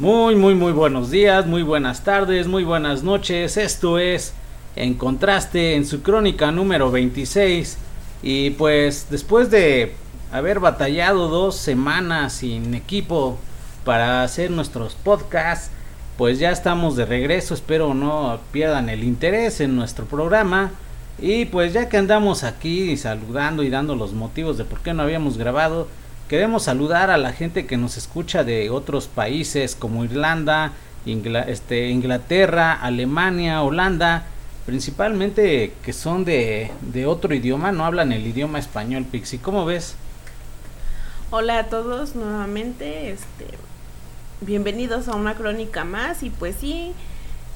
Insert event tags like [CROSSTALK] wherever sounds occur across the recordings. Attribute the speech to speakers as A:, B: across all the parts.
A: Muy, muy, muy buenos días, muy buenas tardes, muy buenas noches. Esto es En Contraste en su crónica número 26. Y pues después de haber batallado dos semanas sin equipo para hacer nuestros podcasts, pues ya estamos de regreso. Espero no pierdan el interés en nuestro programa. Y pues ya que andamos aquí saludando y dando los motivos de por qué no habíamos grabado, Queremos saludar a la gente que nos escucha de otros países como Irlanda, este, Inglaterra, Alemania, Holanda, principalmente que son de, de, otro idioma, no hablan el idioma español, Pixi. ¿Cómo ves?
B: Hola a todos nuevamente, este, bienvenidos a una crónica más y pues sí,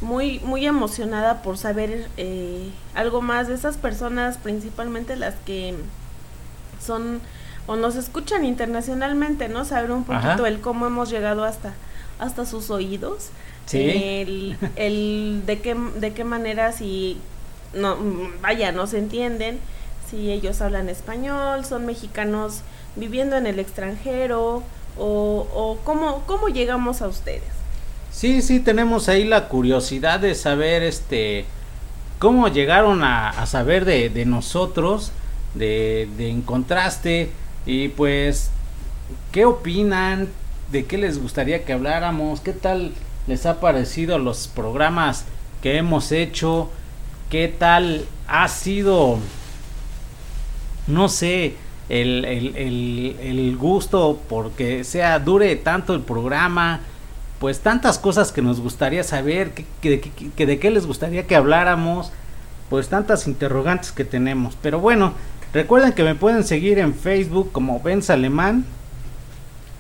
B: muy, muy emocionada por saber eh, algo más de esas personas, principalmente las que son o nos escuchan internacionalmente, ¿no? Saber un poquito el cómo hemos llegado hasta hasta sus oídos.
A: Sí.
B: El, de qué de qué manera si no vaya, no se entienden, si ellos hablan español, son mexicanos viviendo en el extranjero o, o cómo cómo llegamos a ustedes.
A: Sí, sí, tenemos ahí la curiosidad de saber este cómo llegaron a, a saber de, de nosotros, de, de en contraste y pues, ¿qué opinan? ¿De qué les gustaría que habláramos? ¿Qué tal les ha parecido los programas que hemos hecho? ¿Qué tal ha sido, no sé, el, el, el, gusto porque sea dure tanto el programa? Pues tantas cosas que nos gustaría saber, que, que de qué les gustaría que habláramos, pues tantas interrogantes que tenemos. Pero bueno, Recuerden que me pueden seguir en Facebook como Benz Alemán.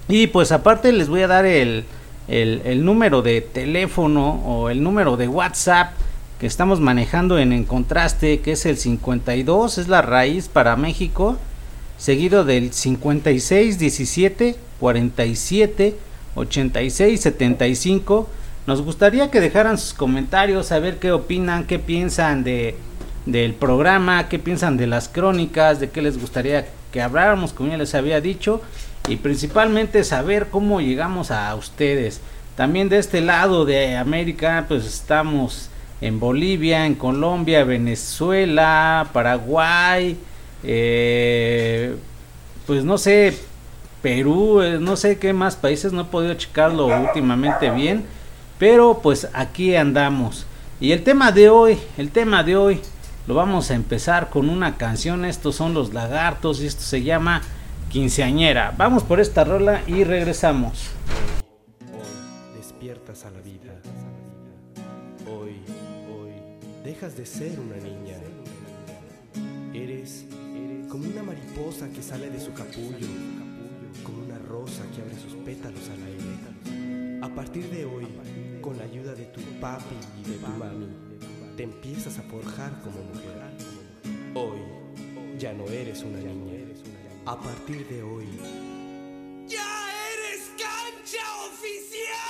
A: Y pues aparte les voy a dar el, el, número de teléfono o el número de WhatsApp que estamos manejando en, en contraste, que es el 52, es la raíz para México, seguido del 56 17 47 86 75. Nos gustaría que dejaran sus comentarios, a ver qué opinan, qué piensan de del programa, qué piensan de las crónicas, de qué les gustaría que habláramos, como ya les había dicho, y principalmente saber cómo llegamos a ustedes. También de este lado de América, pues estamos en Bolivia, en Colombia, Venezuela, Paraguay, eh, pues no sé, Perú, eh, no sé qué más países, no he podido checarlo últimamente bien, pero pues aquí andamos. Y el tema de hoy, el tema de hoy lo vamos a empezar con una canción. Estos son los lagartos y esto se llama Quinceañera. Vamos por esta rola y regresamos.
C: Hoy despiertas a la vida. Hoy, hoy dejas de ser una niña. Eres, eres como una mariposa que sale de su capullo, como una rosa que abre sus pétalos al aire. A partir de hoy, con la ayuda de tu papi y de tu mami, te empiezas a forjar como mujer. Hoy ya no eres una niña. A partir de hoy
D: ya eres cancha
A: oficial.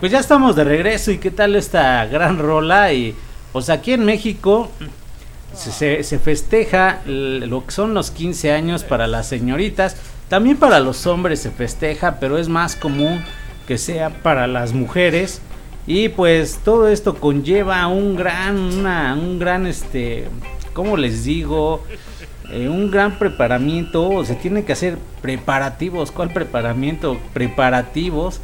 A: Pues ya estamos de regreso y qué tal esta gran rola y pues aquí en México se, se- festeja lo que son los 15 años para las señoritas, también para los hombres se festeja, pero es más común que sea para las mujeres. Y pues todo esto conlleva un gran, una, un gran este, ¿cómo les digo? Eh, un gran preparamiento, se tiene que hacer preparativos, ¿cuál preparamiento? Preparativos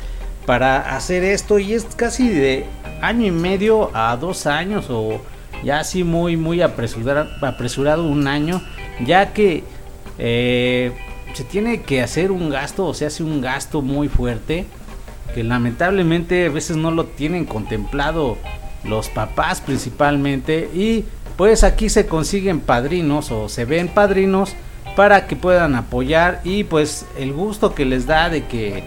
A: para hacer esto y es casi de año y medio a dos años o ya así muy muy apresurado, un año ya que eh, se tiene que hacer un gasto o se hace un gasto muy fuerte que lamentablemente a veces no lo tienen contemplado los papás principalmente y pues aquí se consiguen padrinos o se ven padrinos para que puedan apoyar y pues el gusto que les da de que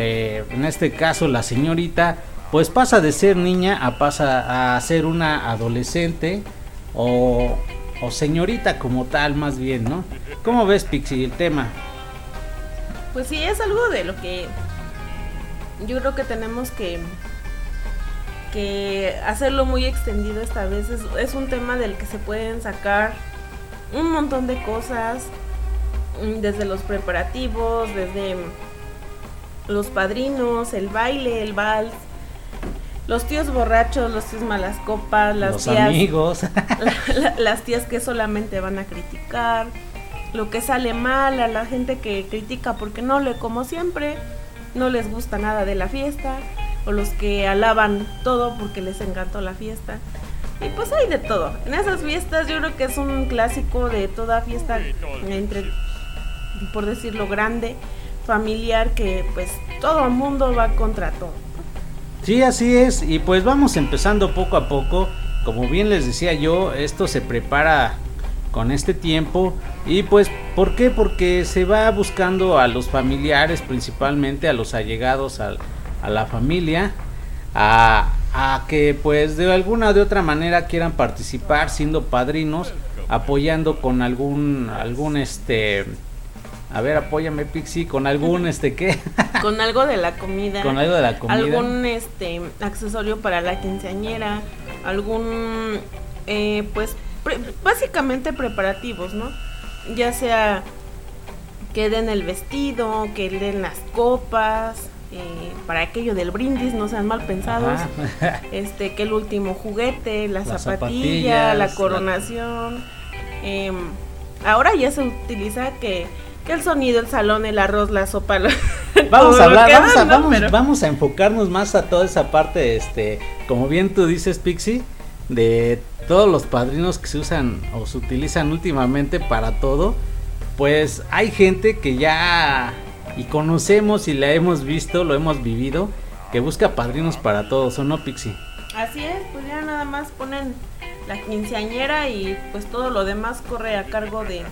A: en este caso la señorita pues pasa de ser niña a pasa a ser una adolescente o, o señorita como tal más bien, ¿no? ¿Cómo ves Pixie el tema?
B: Pues sí, es algo de lo que yo creo que tenemos que, que hacerlo muy extendido esta vez. Es, es un tema del que se pueden sacar un montón de cosas, mm, desde los preparativos, desde los padrinos, el baile, el vals, los tíos borrachos, los tíos malas copas, las
A: Los
B: tías
A: amigos. [LAUGHS]
B: la- la- las tías que solamente van a criticar, lo que sale mal, a la gente que critica porque no le como siempre, no les gusta nada de la fiesta, o los que alaban todo porque les encantó la fiesta. Y pues hay de todo. En esas fiestas yo creo que es un clásico de toda fiesta entre, por decirlo, grande, familiar, que pues todo el mundo va contra todo.
A: Sí, así es. Y pues vamos empezando poco a poco. Como bien les decía yo, esto se prepara con este tiempo. Y pues, ¿por qué? Porque se va buscando a los familiares, principalmente a los allegados al- a, la familia, a, a que pues de alguna o de otra manera quieran participar siendo padrinos, apoyando con algún, algún este... A ver, apóyame Pixie, con algún este qué, [LAUGHS]
B: Con algo de la comida.
A: con algo de la comida.
B: algún este accesorio para la quinceañera, algún eh, pues pre- básicamente preparativos, ¿no? Ya sea que den el vestido, que den las copas, eh, para aquello del brindis, no sean mal pensados.
A: Ajá.
B: Este, que el último juguete, la
A: Las
B: zapatilla, la
A: la-
B: coronación. em, ahora ya se utiliza que, que el sonido, el salón, el arroz, la sopa. lo- [LAUGHS]
A: Vamos a hablar,
B: que
A: vamos, a,
B: dan, ¿no?
A: vamos,
B: Pero-
A: vamos a enfocarnos más a toda esa parte, este, como bien tú dices, Pixie, de todos los padrinos que se usan o se utilizan últimamente para todo. Pues hay gente que ya y conocemos y la hemos visto, lo hemos vivido, que busca padrinos para todos, ¿o no, Pixie?
B: Así es, pues ya nada más ponen la quinceañera y pues todo lo demás corre a cargo de,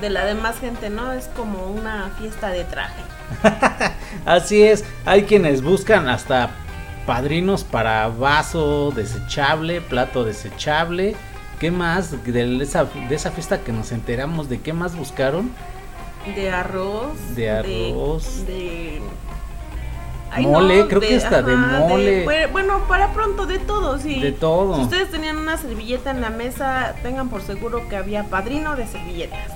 B: de la demás gente, ¿no? Es como una fiesta de traje. [LAUGHS]
A: Así es, hay quienes buscan hasta padrinos para vaso desechable, plato desechable. ¿Qué más de esa, de esa fiesta que nos enteramos de qué más buscaron?
B: De arroz.
A: De arroz.
B: De, Ay,
A: mole,
B: no,
A: creo que hasta de mole.
B: bue- bueno, para pronto, de todo, sí.
A: De todo.
B: Si ustedes tenían una servilleta en la mesa, tengan por seguro que había padrino de servilletas.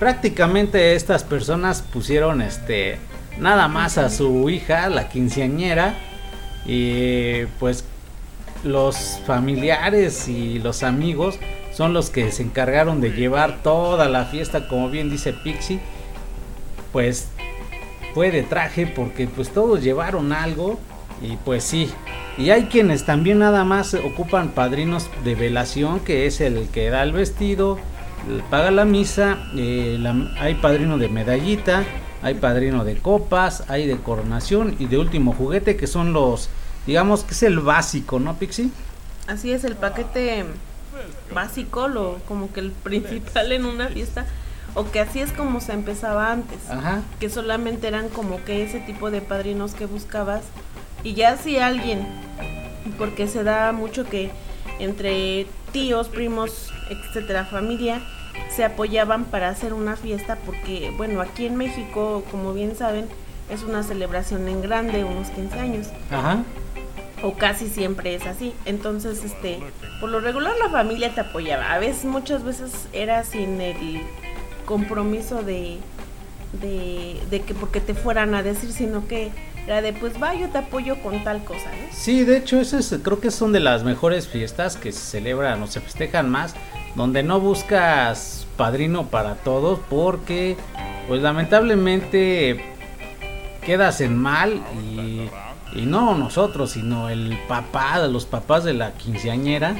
A: Prácticamente estas personas pusieron este nada más a su hija, la quinceañera, y pues los familiares y los amigos son los que se encargaron de llevar toda la fiesta, como bien dice Pixie, pues fue de traje porque pues todos llevaron algo y pues sí. Y hay quienes también nada más ocupan padrinos de velación, que es el que da el vestido, paga la misa, eh, la- hay padrino de medallita, hay padrino de copas, hay de coronación y de último juguete, que son los, digamos que es el básico, ¿no, Pixie?
B: Así es, el paquete básico, lo como que el principal en una fiesta, o que así es como se empezaba antes.
A: Ajá.
B: que solamente eran como que ese tipo de padrinos que buscabas y ya si alguien porque se da mucho que entre tíos, primos, etcétera, familia se apoyaban para hacer una fiesta porque bueno, aquí en México, como bien saben, es una celebración en grande, unos 15 años
A: Ajá.
B: o casi siempre es así. Entonces, este, por lo regular la familia te apoyaba. A veces, muchas veces era sin el compromiso de, de, de que porque te fueran a decir, sino que de, pues va, yo te apoyo con tal cosa, ¿no?
A: Sí, de hecho, esas creo que son de las mejores fiestas que se celebran o se festejan más, donde no buscas padrino para todos, porque, pues lamentablemente, quedas en mal y, y no nosotros, sino el papá, los papás de la quinceañera.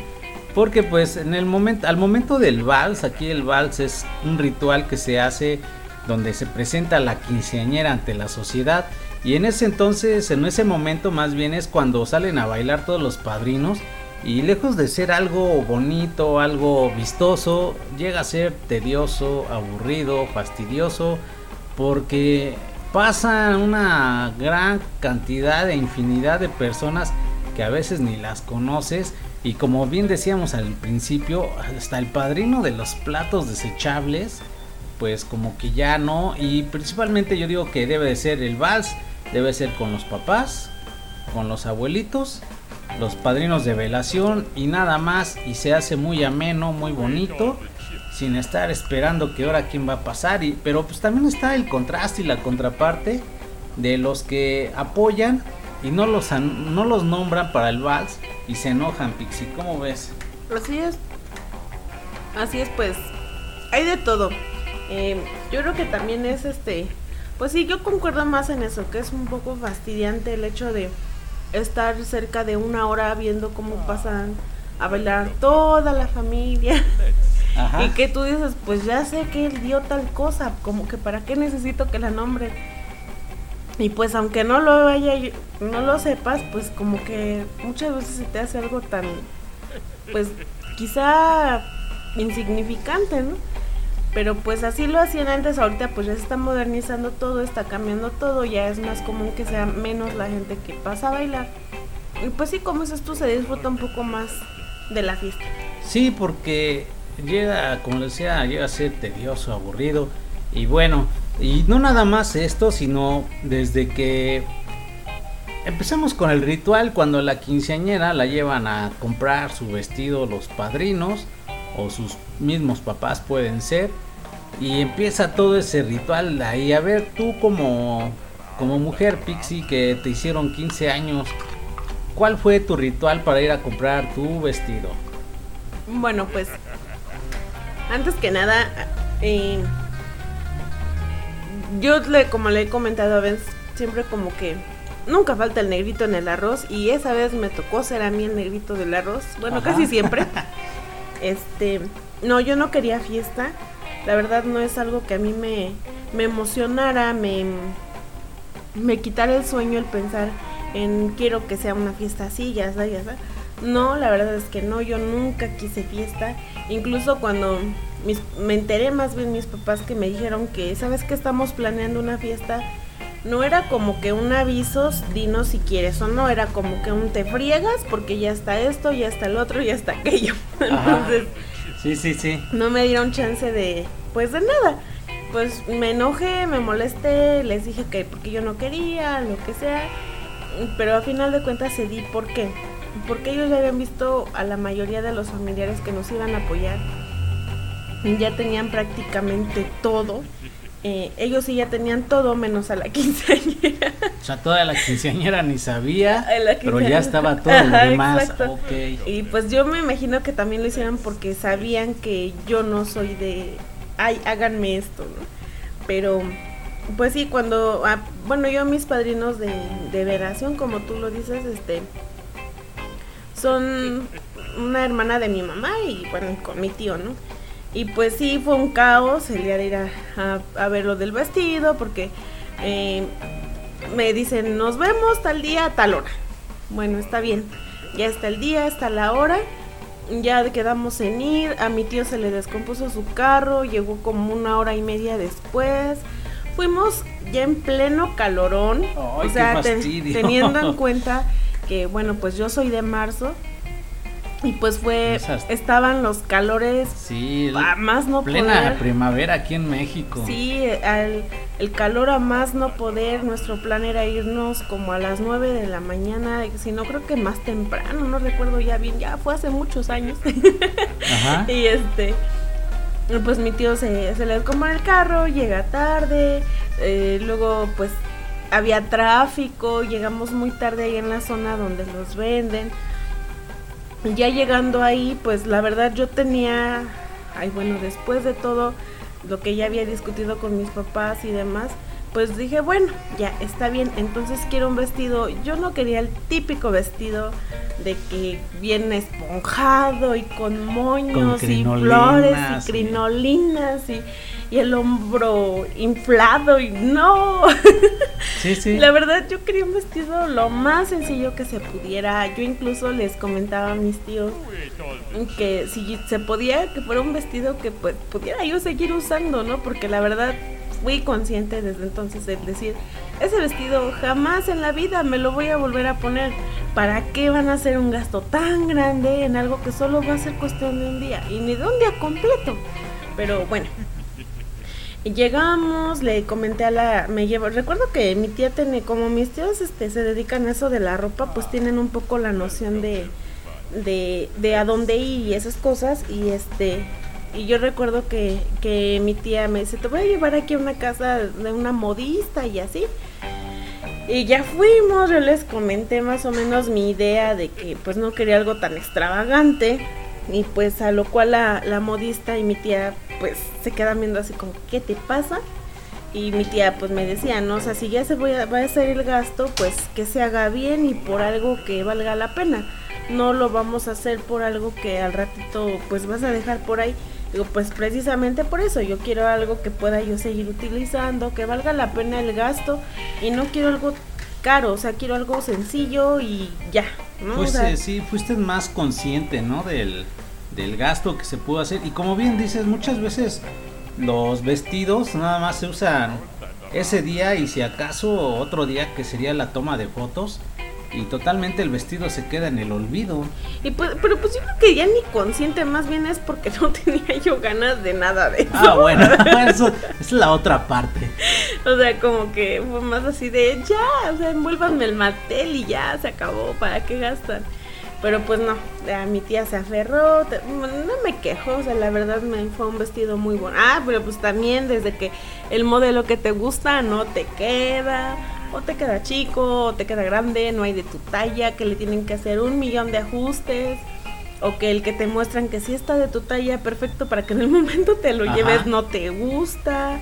A: Porque pues en el momento, al momento del vals, aquí el vals es un ritual que se hace donde se presenta la quinceañera ante la sociedad. Y en ese entonces, en ese momento más bien es cuando salen a bailar todos los padrinos y lejos de ser algo bonito, algo vistoso, llega a ser tedioso, aburrido, fastidioso, porque pasan una gran cantidad de infinidad de personas que a veces ni las conoces. Y como bien decíamos al principio, hasta el padrino de los platos desechables, pues como que ya no y principalmente yo digo que debe de ser el vals, debe ser con los papás, con los abuelitos, los padrinos de velación y nada más y se hace muy ameno, muy bonito sin estar esperando que ahora quién va a pasar y pero pues también está el contraste y la contraparte de los que apoyan y no los no los nombran para el vals y se enojan Pixie, ¿cómo ves?
B: Así es. Así es, pues. Hay de todo. Eh, yo creo que también es este. Pues sí, yo concuerdo más en eso, que es un poco fastidiante el hecho de estar cerca de una hora viendo cómo pasan a bailar toda la familia. [LAUGHS]
A: Ajá.
B: Y que tú dices, pues ya sé que él dio tal cosa, como que para qué necesito que la nombre. Y pues aunque no lo vaya, no lo sepas, pues como que muchas veces se te hace algo tan, pues quizá insignificante, ¿no? Pero pues así lo hacían antes, ahorita pues ya se está modernizando todo, está cambiando todo, ya es más común que sea menos la gente que pasa a bailar. Y pues sí, como dices tú, se disfruta un poco más de la fiesta.
A: Sí, porque llega, como decía, llega a ser tedioso, aburrido. Y bueno, y no nada más esto, sino desde que empezamos con el ritual, cuando la quinceañera la llevan a comprar su vestido los padrinos o sus mismos papás pueden ser. Y empieza todo ese ritual ahí. A ver, tú como, como mujer Pixie que te hicieron 15 años, ¿cuál fue tu ritual para ir a comprar tu vestido?
B: Bueno, pues antes que nada, eh, yo le, como le he comentado a veces, siempre como que nunca falta el negrito en el arroz y esa vez me tocó ser a mí el negrito del arroz, bueno,
A: Ajá.
B: casi siempre. [LAUGHS] Este, no, yo no quería fiesta, la verdad no es algo que a mí me, me emocionara, me, me quitara el sueño el pensar en quiero que sea una fiesta así, ya está, ya está. No, la verdad es que no, yo nunca quise fiesta. Incluso cuando me enteré más bien mis papás que me dijeron que, ¿sabes que estamos planeando una fiesta? No era como que un aviso, dinos si quieres o no, era como que un te friegas porque ya está esto, ya está el otro, ya está aquello. [LAUGHS] Entonces,
A: Sí, sí, sí.
B: no me dieron chance de, pues de nada. Pues me enojé, me molesté, les dije que porque yo no quería, lo que sea. pero a final de cuentas cedí, ¿por qué? Porque ellos ya habían visto a la mayoría de los familiares que nos iban a apoyar, ya tenían prácticamente todo. Eh, ellos sí ya tenían todo menos a la [LAUGHS] quinceañera.
A: O sea, toda la quinceañera ni sabía, pero ya estaba todo lo demás.
B: exacto.
A: Ok.
B: Y pues yo me imagino que también lo hicieron porque sabían que yo no soy de, ay, háganme esto, ¿no? Pero, pues sí, cuando, ah, bueno, yo mis padrinos de, de veración, como tú lo dices, este, son una hermana de mi mamá y bueno, con mi tío, ¿no? Y pues sí, fue un caos el día de ir a, a- a ver lo del vestido, porque eh, me dicen, nos vemos tal día, a tal hora. Bueno, está bien. Ya está el día, está la hora. Ya quedamos en ir. A mi tío se le descompuso su carro. Llegó como una hora y media después. Fuimos ya en pleno calorón.
A: Ay,
B: o sea, te- teniendo en [LAUGHS] cuenta que, bueno, pues yo soy de marzo. Y pues fue,
A: Esas-
B: estaban los calores
A: Sí,
B: a más no
A: plena
B: poder.
A: primavera aquí en México.
B: Sí, al, el calor a más no poder, nuestro plan era irnos como a las 9 de la mañana, si no creo que más temprano, no recuerdo ya bien, ya fue hace muchos años. [LAUGHS]
A: Ajá.
B: y este, pues mi tío se, se le descompone el carro, llega tarde, eh, luego pues había tráfico, llegamos muy tarde ahí en la zona donde los venden. Ya llegando ahí, pues la verdad yo tenía, ay bueno, después de todo lo que ya había discutido con mis papás y demás, pues dije, bueno, ya está bien, entonces quiero un vestido, yo no quería el típico vestido de que viene esponjado y con moños y flores
A: y-
B: y crinolinas y, y el hombro inflado y no.
A: Sí, sí. [LAUGHS]
B: La verdad yo quería un vestido lo más sencillo que se pudiera. Yo incluso les comentaba a mis tíos que si se podía que fuera un vestido que pues pudiera yo seguir usando, ¿no? Porque la verdad fui consciente desde entonces de decir, ese vestido jamás en la vida me lo voy a volver a poner. ¿Para qué van a hacer un gasto tan grande en algo que solo va a ser cuestión de un día y ni de un día completo? Pero bueno, Llegamos, le comenté a la, me llevo, recuerdo que mi tía tiene, como mis tíos este, se dedican a eso de la ropa, pues tienen un poco la noción de, de a dónde ir y esas cosas, y este, y yo recuerdo que, que mi tía me dice, te voy a llevar aquí a una casa de una modista y así. Y ya fuimos, yo les comenté más o menos mi idea de que pues no quería algo tan extravagante. Y pues a lo cual la, la modista y mi tía pues se quedan viendo así como, ¿qué te pasa? Y mi tía pues me decía, no, o sea, si ya se voy a, va a hacer el gasto, pues que se haga bien y por algo que valga la pena. No lo vamos a hacer por algo que al ratito pues vas a dejar por ahí. Digo, pues precisamente por eso yo quiero algo que pueda yo seguir utilizando, que valga la pena el gasto y no quiero algo caro, o sea, quiero algo sencillo y ya, ¿no?
A: Pues
B: O sea,
A: eh, sí, fuiste más consciente, ¿no? Del, del gasto que se pudo hacer. Y como bien dices, muchas veces los vestidos nada más se usan ese día y si acaso otro día que sería la toma de fotos. Y totalmente el vestido se queda en el olvido.
B: Y pues, pero pues yo creo que ya ni consciente, más bien es porque [LAUGHS] no tenía yo ganas de nada de eso.
A: Ah, bueno, [LAUGHS] [LAUGHS] eso es la otra parte.
B: O sea, como que fue más así de ya, o sea, envuélvanme el mantel y ya se acabó, ¿para qué gastan? Pero pues no, a mi tía se aferró, no me quejo, o sea, la verdad me fue un vestido muy bueno. Ah, pero pues también desde que el modelo que te gusta no te queda, o te queda chico, o te queda grande, no hay de tu talla, que le tienen que hacer un millón de ajustes. O que el que te muestran que sí está de tu talla perfecto para que en el [LAUGHS] momento te lo
A: Ajá.
B: lleves no te gusta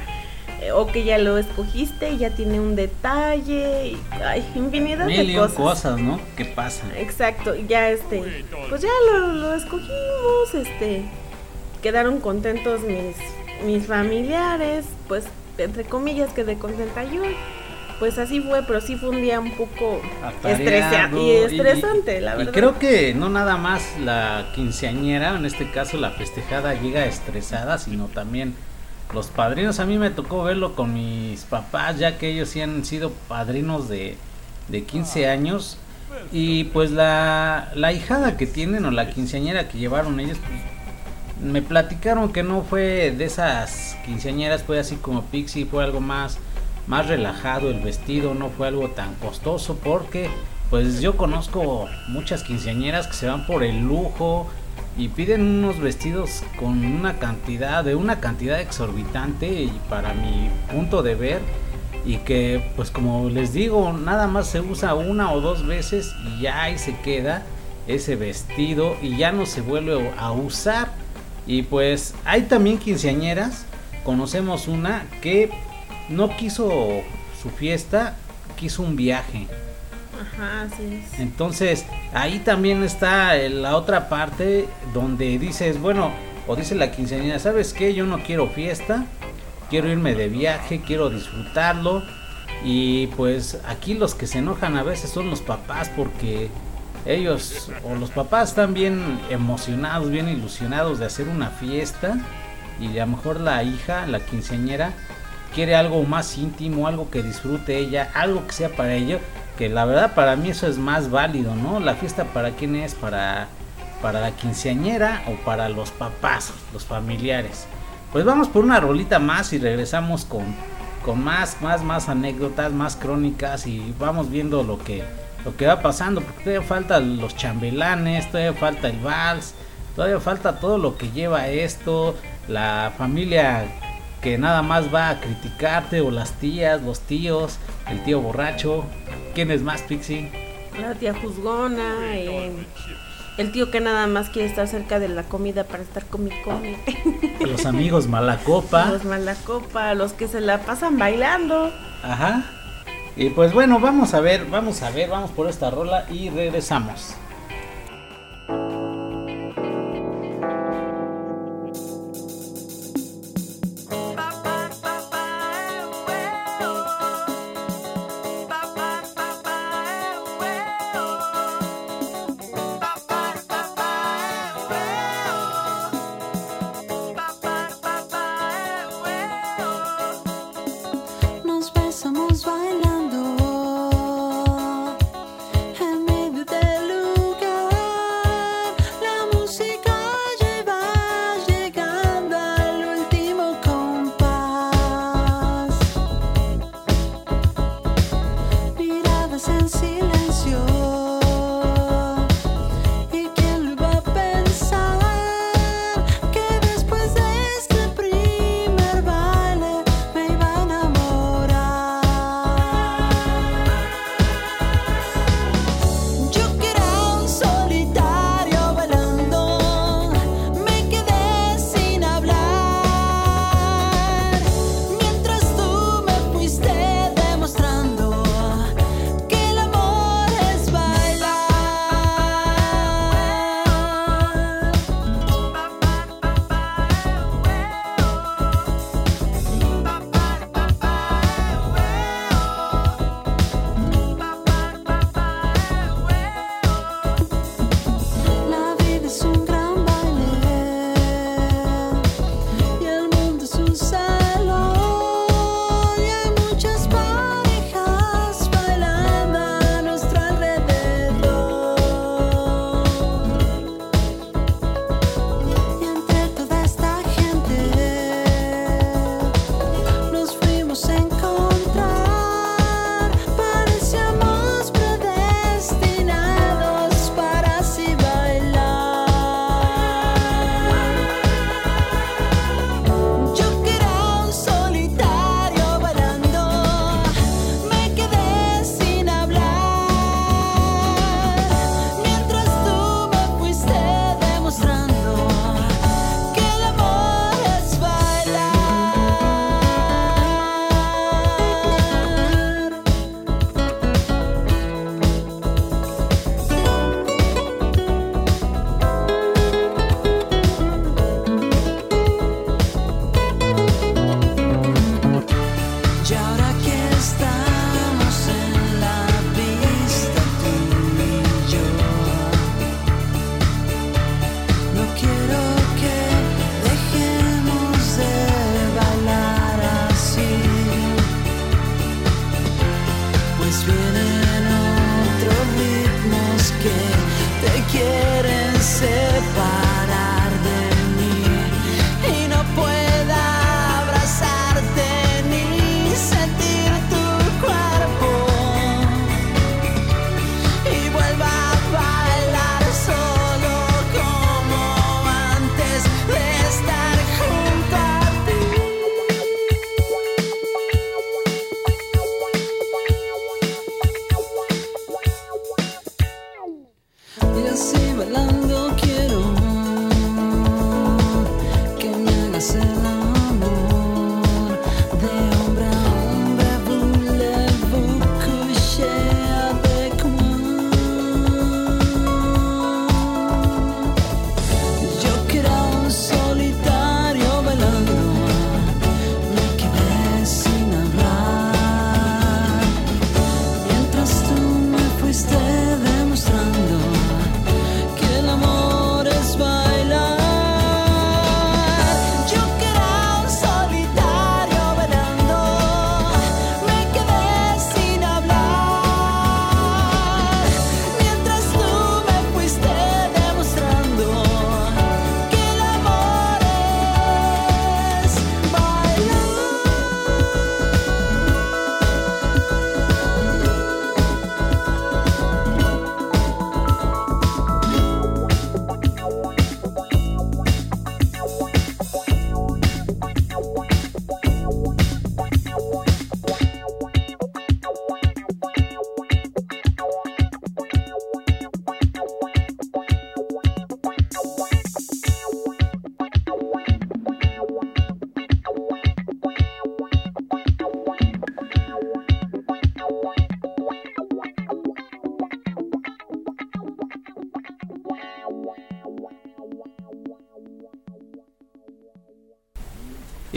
B: eh, o que ya lo escogiste y ya tiene un detalle y ay, infinidad
A: Mil
B: de cosas.
A: cosas, ¿no? Que pasan.
B: Exacto, ya este, pues ya lo, lo escogimos, este, quedaron contentos mis, mis familiares, pues entre comillas quedé contenta yo. Pues así fue, pero sí fue un día un poco y estresante, la
A: y creo que no nada más la quinceañera, en este caso la festejada, llega estresada, sino también los padrinos. A mí me tocó verlo con mis papás, ya que ellos sí han sido padrinos de, de 15 años. Y pues la, la hijada que tienen o la quinceañera que llevaron ellos, pues, me platicaron que no fue de esas quinceañeras, fue así como Pixie, fue algo más más relajado el vestido, no fue algo tan costoso porque pues yo conozco muchas quinceañeras que se van por el lujo y piden unos vestidos con una cantidad de una cantidad exorbitante y para mi punto de ver y que pues como les digo nada más se usa una o dos veces y ya ahí se queda ese vestido y ya no se vuelve a usar. Y pues hay también quinceañeras conocemos una que no quiso su fiesta quiso un viaje
B: Ajá, así es.
A: entonces ahí también está la otra parte donde dices bueno o dice la quinceañera sabes qué yo no quiero fiesta quiero irme de viaje, quiero disfrutarlo. Y pues aquí los que se enojan a veces son los papás porque ellos o los papás están bien emocionados, bien ilusionados de hacer una fiesta y a lo mejor la hija, la quinceañera, quiere algo más íntimo, algo que disfrute ella, algo que sea para ello, que la verdad para mí eso es más válido, ¿no? La fiesta para quién es, para, para la quinceañera o para los papás, los familiares. Pues vamos por una rolita más y regresamos con, con más, más, más anécdotas, más crónicas y vamos viendo lo que, lo que va pasando, porque todavía falta los chambelanes, todavía falta el vals, todavía falta todo lo que lleva esto, la familia que nada más va a criticarte o las tías, los tíos, el tío borracho, ¿quién es más Pixie?
B: La tía juzgona, eh, el tío que nada más quiere estar cerca de la comida para estar con mi come. [LAUGHS]
A: Los amigos malacopa.
B: Los malacopa, los que se la pasan bailando.
A: Ajá. Y pues bueno, vamos a ver, vamos a ver, vamos por esta rola y regresamos.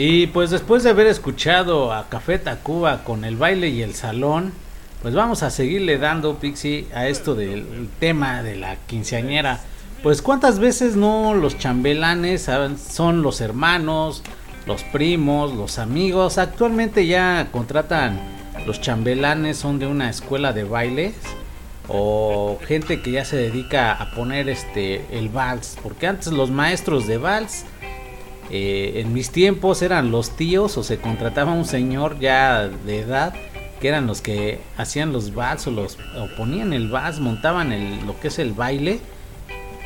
A: Y pues después de haber escuchado a Café Tacuba con el baile y el salón, pues vamos a seguirle dando, Pixie, a esto del tema de la quinceañera. Pues cuántas veces no los chambelanes son los hermanos, los primos, los amigos. Actualmente ya contratan los chambelanes, son de una escuela de bailes o gente que ya se dedica a poner este el vals, porque antes los maestros de vals eh, en mis tiempos eran los tíos o se contrataba un señor ya de edad que eran los que hacían los vals o los o ponían el vals, montaban el, lo que es el baile.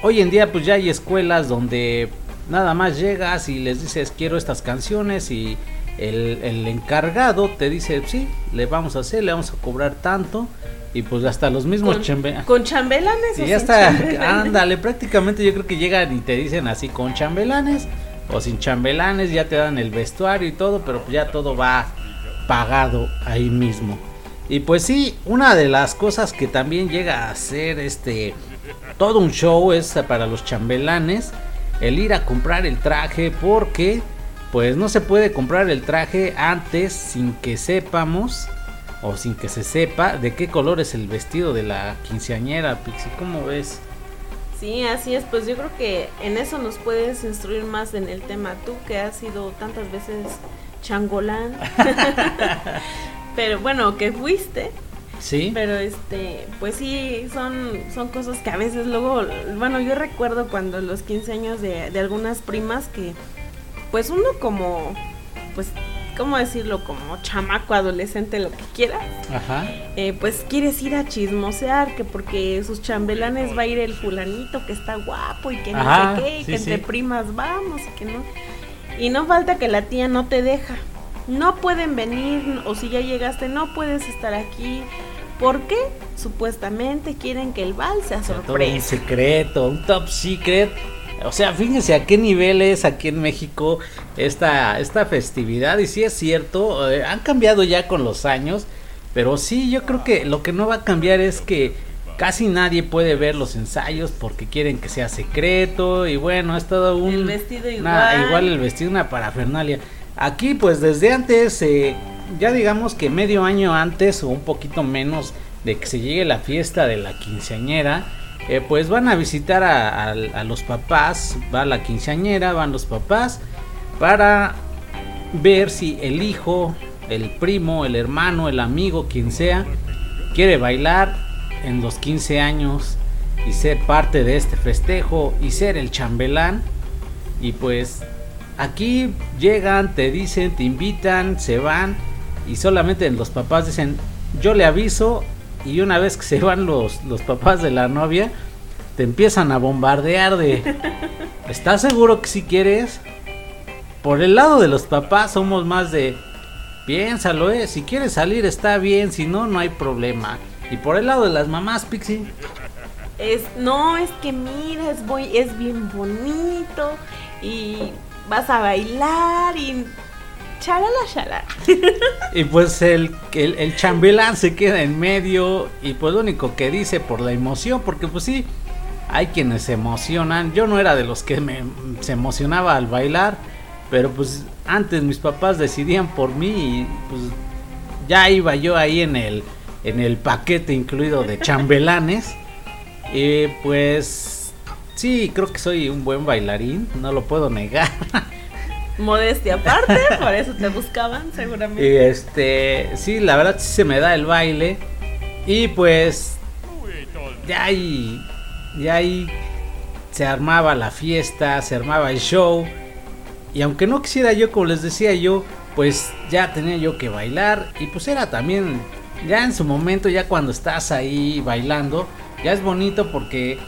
A: Hoy en día pues ya hay escuelas donde nada más llegas y les dices quiero estas canciones y el, el encargado te dice sí, le vamos a hacer, le vamos a cobrar tanto y pues hasta los mismos
B: chambelanes. ¿Con chambelanes?
A: Y ya está, ándale, prácticamente yo creo que llegan y te dicen así con chambelanes o sin chambelanes, ya te dan el vestuario y todo, pero ya todo va pagado ahí mismo. Y pues sí, una de las cosas que también llega a ser este todo un show es para los chambelanes el ir a comprar el traje porque pues no se puede comprar el traje antes sin que sepamos o sin que se sepa de qué color es el vestido de la quinceañera, Pixie, ¿cómo ves?
B: Sí, así es, pues yo creo que en eso nos puedes instruir más en el tema tú que has sido tantas veces changolán. [LAUGHS] Pero bueno, que fuiste.
A: Sí.
B: Pero este, pues sí, son, son cosas que a veces luego, bueno, yo recuerdo cuando los 15 años de, de algunas primas que, pues uno como, pues ¿cómo decirlo? Como chamaco, adolescente, lo que quiera.
A: Ajá.
B: Eh, pues quieres ir a chismosear, que porque sus chambelanes va a ir el fulanito que está guapo y que no sé qué, y que entre primas vamos y que no. Y no falta que la tía no te deja. No pueden venir, o si ya llegaste, no puedes estar aquí. ¿Por qué? Supuestamente quieren que el bal sea sorpresa.
A: un secreto, un top secret o sea, fíjense a qué nivel es aquí en México esta, esta festividad. Y sí es cierto, eh, han cambiado ya con los años. Pero sí, yo creo que lo que no va a cambiar es que casi nadie puede ver los ensayos porque quieren que sea secreto. Y bueno, es todo un.
B: El vestido igual.
A: igual el vestido, una parafernalia. Aquí, pues desde antes, eh, ya digamos que medio año antes o un poquito menos de que se llegue la fiesta de la quinceañera eh, pues van a visitar a, los papás, va la quinceañera, van los papás para ver si el hijo, el primo, el hermano, el amigo, quien sea, quiere bailar en los 15 años y ser parte de este festejo y ser el chambelán. Y pues aquí llegan, te dicen, te invitan, se van y solamente los papás dicen, yo le aviso y una vez que se van los, los papás de la novia, te empiezan a bombardear de, ¿estás seguro que si quieres? Por el lado de los papás somos más de, piénsalo, eh, si quieres salir está bien, si no, no hay problema. Y por el lado de las mamás, Pixie.
B: Es, no, es que mira, es, voy, es bien bonito y vas a bailar y
A: Y pues el, el, el, chambelán se queda en medio y pues lo único que dice por la emoción, porque pues sí, hay quienes se emocionan. Yo no era de los que me, se emocionaba al bailar, pero pues antes mis papás decidían por mí y pues ya iba yo ahí en el, en el paquete incluido de chambelanes. Y pues sí, creo que soy un buen bailarín, no lo puedo negar. [LAUGHS]
B: modestia aparte, [LAUGHS] por eso te buscaban seguramente.
A: Y este, sí, la verdad sí se me da el baile. Y pues ya ahí ya ahí se armaba la fiesta, se armaba el show. Y aunque no quisiera yo, como les decía yo, pues ya tenía yo que bailar. Y pues era también ya en su momento, ya cuando estás ahí bailando, ya es bonito porque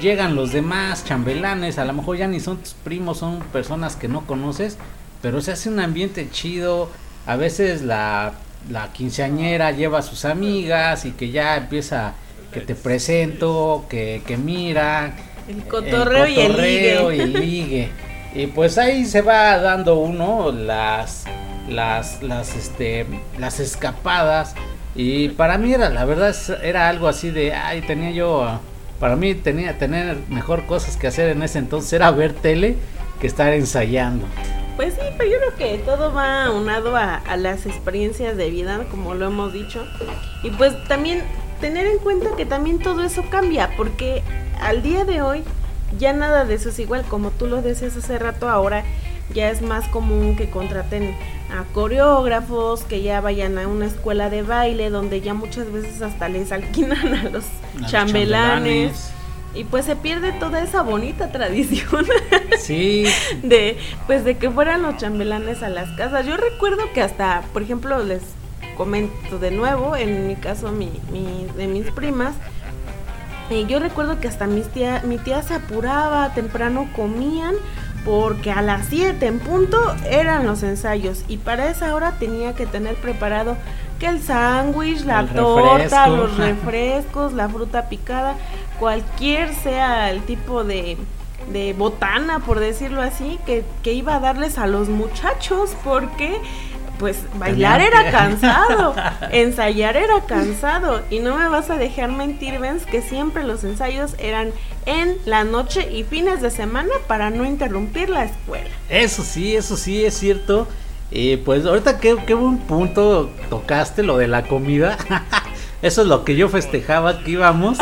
A: llegan los demás chambelanes, a lo mejor ya ni son tus primos, son personas que no conoces, pero se hace un ambiente chido. A veces la, la quinceañera lleva a sus amigas y que ya empieza que te presento, que, que mira.
B: El cotorreo, y el ligue.
A: Y, el ligue. y pues ahí se va dando uno las, las, las, este, las escapadas. Y para mí era, la verdad, era algo así de, ay, tenía yo para mí tenía tener mejor cosas que hacer en ese entonces era ver tele que estar ensayando.
B: Pues sí, pero yo creo que todo va unado a, a las experiencias de vida, como lo hemos dicho. Y pues también tener en cuenta que también todo eso cambia, porque al día de hoy ya nada de eso es igual, como tú lo decías hace rato, ahora ya es más común que contraten a coreógrafos, que ya vayan a una escuela de baile, donde ya muchas veces hasta les alquilan a los
A: A los
B: chambelanes. Y pues se pierde toda esa bonita tradición [LAUGHS]
A: Sí,
B: de pues de que fueran los chambelanes a las casas. Yo recuerdo que hasta, por ejemplo, les comento de nuevo, en mi caso mi, mi- de mis primas, eh, yo recuerdo que hasta mis tía, mi tía se apuraba, temprano comían, porque a las 7 en punto eran los ensayos y para esa hora tenía que tener preparado que el sándwich, la
A: El
B: torta,
A: refresco.
B: los refrescos, la fruta picada, cualquier sea el tipo de, de botana, por decirlo así, que, que iba a darles a los muchachos, porque pues bailar era cansado, [LAUGHS] ensayar era cansado, y no me vas a dejar mentir, Vens, que siempre los ensayos eran en la noche y fines de semana para no interrumpir la escuela.
A: Eso sí, eso sí es cierto. Y pues ahorita qué, qué buen punto tocaste lo de la comida. [LAUGHS] Eso es lo que yo festejaba que íbamos.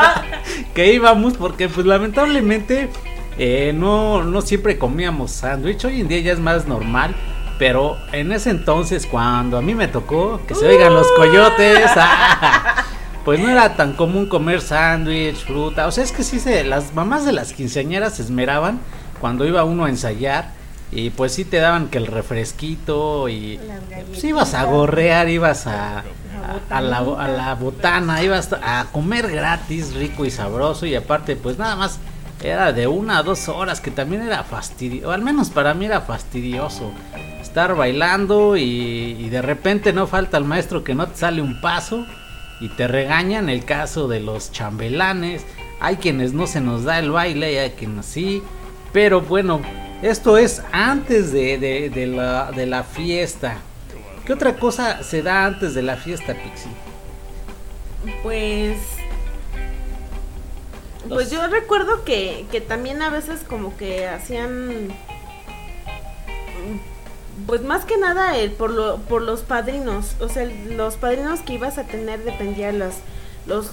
A: [LAUGHS] que íbamos porque pues lamentablemente eh, no, no siempre comíamos sándwich. Hoy en día ya es más normal. Pero en ese entonces cuando a mí me tocó que se oigan los coyotes. [LAUGHS] pues no era tan común comer sándwich, fruta. O sea, es que sí se, las mamás de las quinceañeras se esmeraban cuando iba uno a ensayar. Y pues sí te daban que el refresquito y pues ibas a gorrear, ibas a,
B: La
A: a, a la, a la botana, ibas a comer gratis, rico y sabroso. Y aparte, pues nada más era de una a dos horas, que también era fastidioso, al menos para mí era fastidioso. Estar bailando y, y de repente no falta el maestro que no te sale un paso y te regañan el caso de los chambelanes. Hay quienes no se nos da el baile y hay quienes sí. Pero bueno, esto es antes de, de- la, de la fiesta. ¿Qué otra cosa se da antes de la fiesta, Pixie?
B: Pues. Pues yo recuerdo que, que también a veces como que hacían. Pues más que nada el, por, lo, por los padrinos. O sea, los padrinos que ibas a tener dependía los. los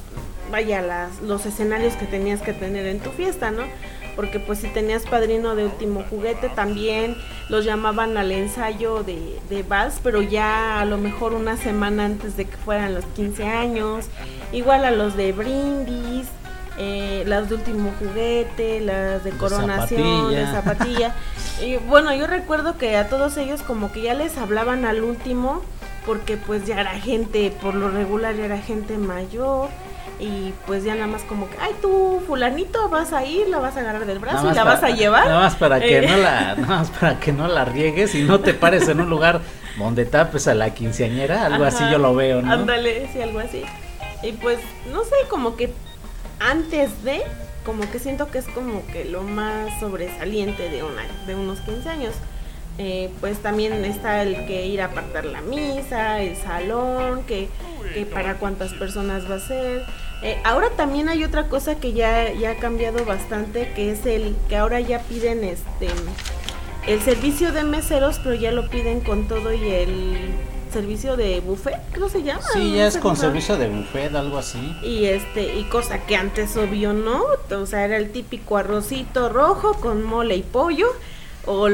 B: vaya, las, los escenarios que tenías que tener en tu fiesta, ¿no? Porque pues si tenías padrino de último juguete también los llamaban al ensayo de, de vals, pero ya a lo mejor una semana antes de que fueran los 15 años. Igual a los de brindis, eh, las de último juguete, las de coronación, de
A: zapatilla.
B: zapatilla. [LAUGHS] y bueno, yo recuerdo que a todos ellos como que ya les hablaban al último, porque pues ya era gente, por lo regular ya era gente mayor. Y pues ya nada más como que, ay, tú, fulanito, vas a ir, la vas a agarrar del brazo y la
A: para-
B: vas a llevar.
A: Nada más para que
B: Eh.
A: no la, [LAUGHS] nada más para que no la riegues y no te pares en un lugar donde tapes a la quinceañera, algo así yo lo veo, ¿no?
B: Ándale, sí, algo así. Y pues, no sé, como que antes de, como que siento que es como que lo más sobresaliente de, unos 15 años. Eh, pues también está el que ir a apartar la misa, el salón, que, que para cuántas personas va a ser. Eh, ahora también hay otra cosa que ya, ya ha cambiado bastante, que es el que ahora ya piden este el servicio de meseros, pero ya lo piden con todo y el servicio de buffet, creo se llama.
A: Sí, ya es con servicio de buffet, algo así.
B: Y este, y cosa que antes obvio no, o sea, era el típico arrocito rojo con mole y pollo, o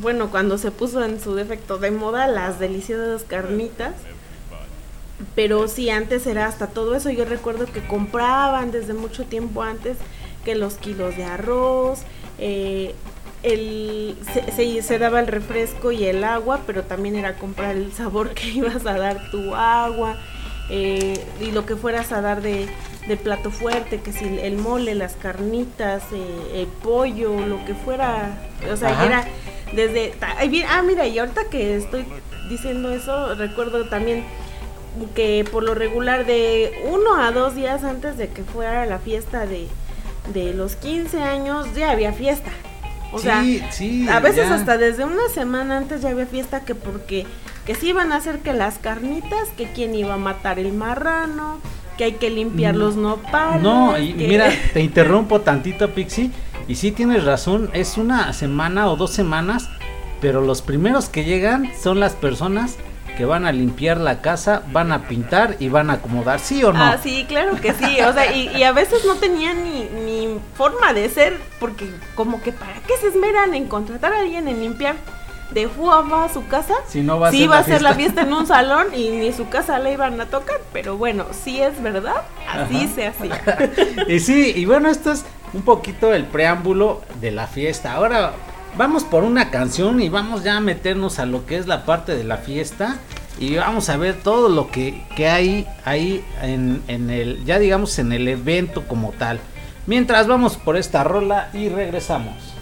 B: bueno, cuando se puso en su defecto de moda, las deliciosas carnitas. Pero sí, antes era hasta todo eso. Yo recuerdo que compraban desde mucho tiempo antes que los kilos de arroz, eh, el, se, se- se daba el refresco y el agua, pero también era comprar el sabor que [LAUGHS] ibas a dar tu agua eh, y lo que fueras a dar de, de plato fuerte, que si el mole, las carnitas, eh, el pollo, lo que fuera, o sea,
A: Ajá.
B: era desde... Ah, mira, y ahorita que estoy diciendo eso, recuerdo también que por lo regular de uno a dos días antes de que fuera la fiesta de, de los 15 años ya había fiesta. O sea,
A: sí,
B: a veces
A: ya.
B: hasta desde una semana antes ya había fiesta que porque que sí iban a hacer que las carnitas, que quién iba a matar el marrano, que hay que limpiar
A: Mm.
B: los nopales.
A: No, y
B: que-
A: mira, [LAUGHS] te interrumpo tantito, Pixie. Y sí tienes razón, es una semana o dos semanas, pero los primeros que llegan son las personas que van a limpiar la casa, van a pintar y van a acomodar, ¿sí o no?
B: Ah, sí, claro que sí. O sea, y, y a veces no tenían ni, ni forma de ser, porque como que para qué se esmeran en contratar a alguien en limpiar de Juan a su casa.
A: Si no va a
B: sí
A: ser
B: va
A: la
B: a ser la
A: fiesta.
B: fiesta en un salón y ni su casa la iban a tocar, pero bueno, sí es verdad, así
A: Ajá.
B: se hacía. [LAUGHS]
A: y sí, y bueno, esto es un poquito el preámbulo de la fiesta. Ahora vamos por una canción y vamos ya a meternos a lo que es la parte de la fiesta. Y vamos a ver todo lo que, que hay ahí en, en el, ya digamos, en el evento como tal. Mientras vamos por esta rola y regresamos.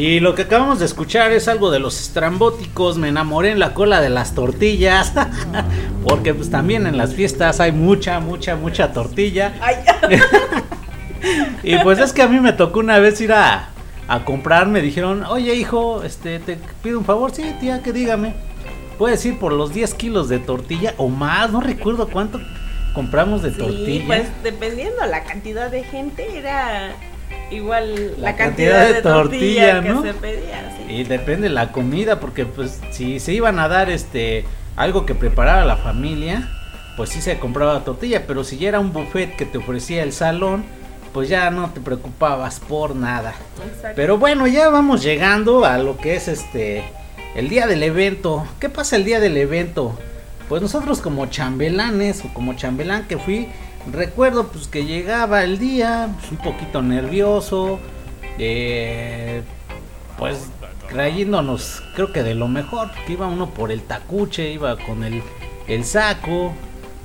D: Y lo que
A: acabamos de escuchar es algo de los estrambóticos, me enamoré en la cola de las tortillas, [LAUGHS] porque pues también en las fiestas hay mucha, mucha, mucha tortilla. [LAUGHS] y pues es que a mí me tocó una vez ir a, a comprar, me dijeron, oye hijo, este, te pido un favor, sí tía, que dígame, puedes ir por los 10 kilos de tortilla o más, no recuerdo cuánto compramos de
B: Sí,
A: tortilla.
B: pues dependiendo la cantidad de gente era igual
A: La
B: la,
A: cantidad
B: cantidad,
A: de tortilla, ¿no?
B: que se pedía. sí.
A: Y depende la comida, porque pues si se iban a dar este algo que preparara la familia, pues sí se compraba tortilla, pero si ya era un buffet que te ofrecía el salón, pues ya no te preocupabas por nada.
B: Exacto.
A: Pero bueno, ya vamos llegando a lo que es este el día del evento. ¿Qué pasa el día del evento? Pues nosotros como chambelanes o como chambelán que fui, recuerdo pues que llegaba el día pues, un poquito nervioso, eh, pues creyéndonos creo que de lo mejor, porque iba uno por el tacuche, iba con el, el saco,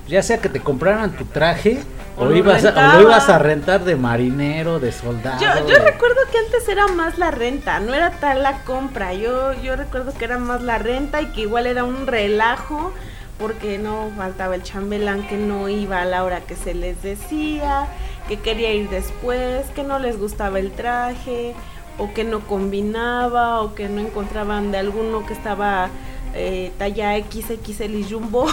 A: ya sea que te compraran tu traje O,
B: lo
A: ibas a, o lo ibas a rentar de marinero, de soldado.
B: Yo, yo
A: de-
B: recuerdo que antes era más la renta, no era tal la compra. Yo, yo recuerdo que era más la renta y que igual era un relajo porque no faltaba el chambelán que no iba a la hora que se les decía, que quería ir después, que no les gustaba el traje o que no combinaba o que no encontraban de alguno que estaba eh, talla XXL y jumbo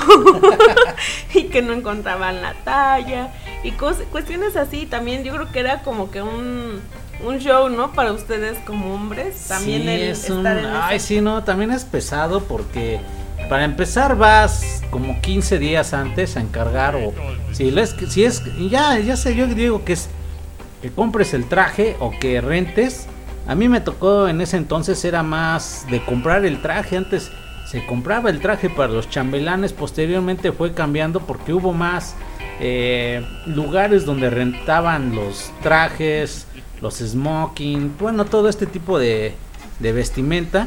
B: [LAUGHS] y que no encontraban la talla y cuestiones así. También yo creo que era como que un, un show no para ustedes como hombres también
A: Sí,
B: el
A: es un-
B: en
A: Ay, sí, no, también es pesado porque para empezar vas como 15 días antes a encargar o si, les, si es, ya, ya sé, yo digo que es que compres el traje o que rentes. A mí me tocó en ese entonces era más de comprar el traje. Antes se compraba el traje para los chambelanes. Posteriormente fue cambiando porque hubo más eh, lugares donde rentaban los trajes, los smoking, bueno, todo este tipo de, de vestimenta.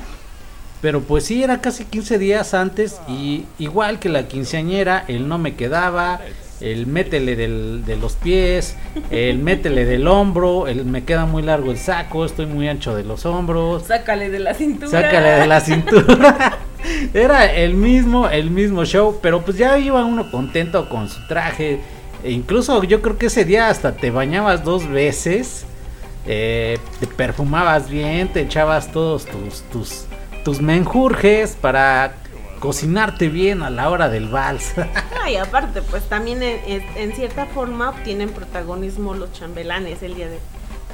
A: Pero pues sí, era casi 15 días antes y igual que la quinceañera, el no me quedaba, el métele del- de los pies, el métele del hombro, el me queda muy largo el saco, estoy muy ancho de los hombros,
B: sácale de la cintura
A: sácale de la cintura. [LAUGHS] Era el mismo, el mismo show, pero pues ya iba uno contento con su traje. E incluso yo creo que ese día hasta te bañabas dos veces, eh, te perfumabas bien, te echabas todos tus, tus, tus menjurjes para cocinarte bien a la hora del vals. [LAUGHS]
B: Y aparte pues también en, cierta forma obtienen protagonismo los chambelanes el día de,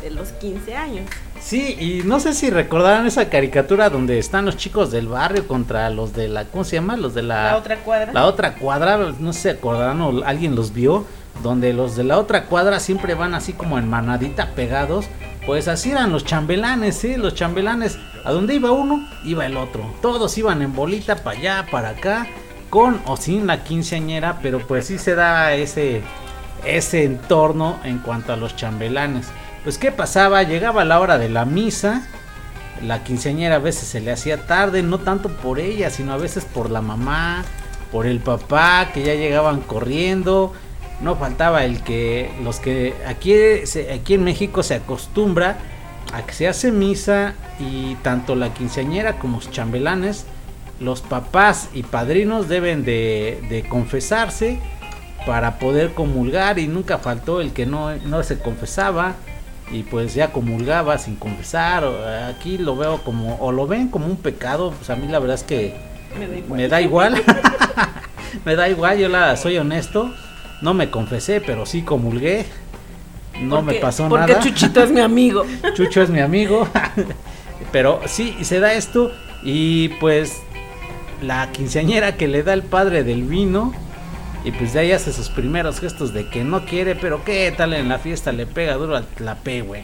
B: de los 15 años
A: Sí, y no sé si recordarán esa caricatura donde están los chicos del barrio contra los de la, ¿cómo se llama? Los de la,
B: la otra cuadra
A: la otra cuadra, no sé si se acordarán o alguien los vio, donde los de la otra cuadra siempre van así como en manadita pegados. Pues así eran los chambelanes, ¿sí? Los chambelanes, a donde iba uno, iba el otro. Todos iban en bolita para allá, para acá, con o sin la quinceañera, pero pues sí se da ese, ese entorno en cuanto a los chambelanes. Pues qué pasaba, llegaba la hora de la misa, la quinceañera a veces se le hacía tarde, no tanto por ella, sino a veces por la mamá, por el papá, que ya llegaban corriendo. No faltaba el que los que aquí, aquí en México se acostumbra a que se hace misa y tanto la quinceañera como los chambelanes, los papás y padrinos deben de, de confesarse para poder comulgar y nunca faltó el que no, no se confesaba y pues ya comulgaba sin confesar. Aquí lo veo como, o lo ven como un pecado, pues a mí la verdad es que
B: me da igual.
A: me da igual. [LAUGHS] me da igual, yo la soy honesto. No me confesé, pero sí comulgué. No me
B: Porque-
A: pasó
B: porque
A: nada.
B: Chuchito es mi amigo [LAUGHS]
A: Chucho es mi amigo. [LAUGHS] Pero sí, se da esto. Y pues la quinceañera que le da el padre del vino. Y pues de ahí hace sus primeros gestos de que no quiere, pero qué tal en la fiesta le pega duro al la P, güey.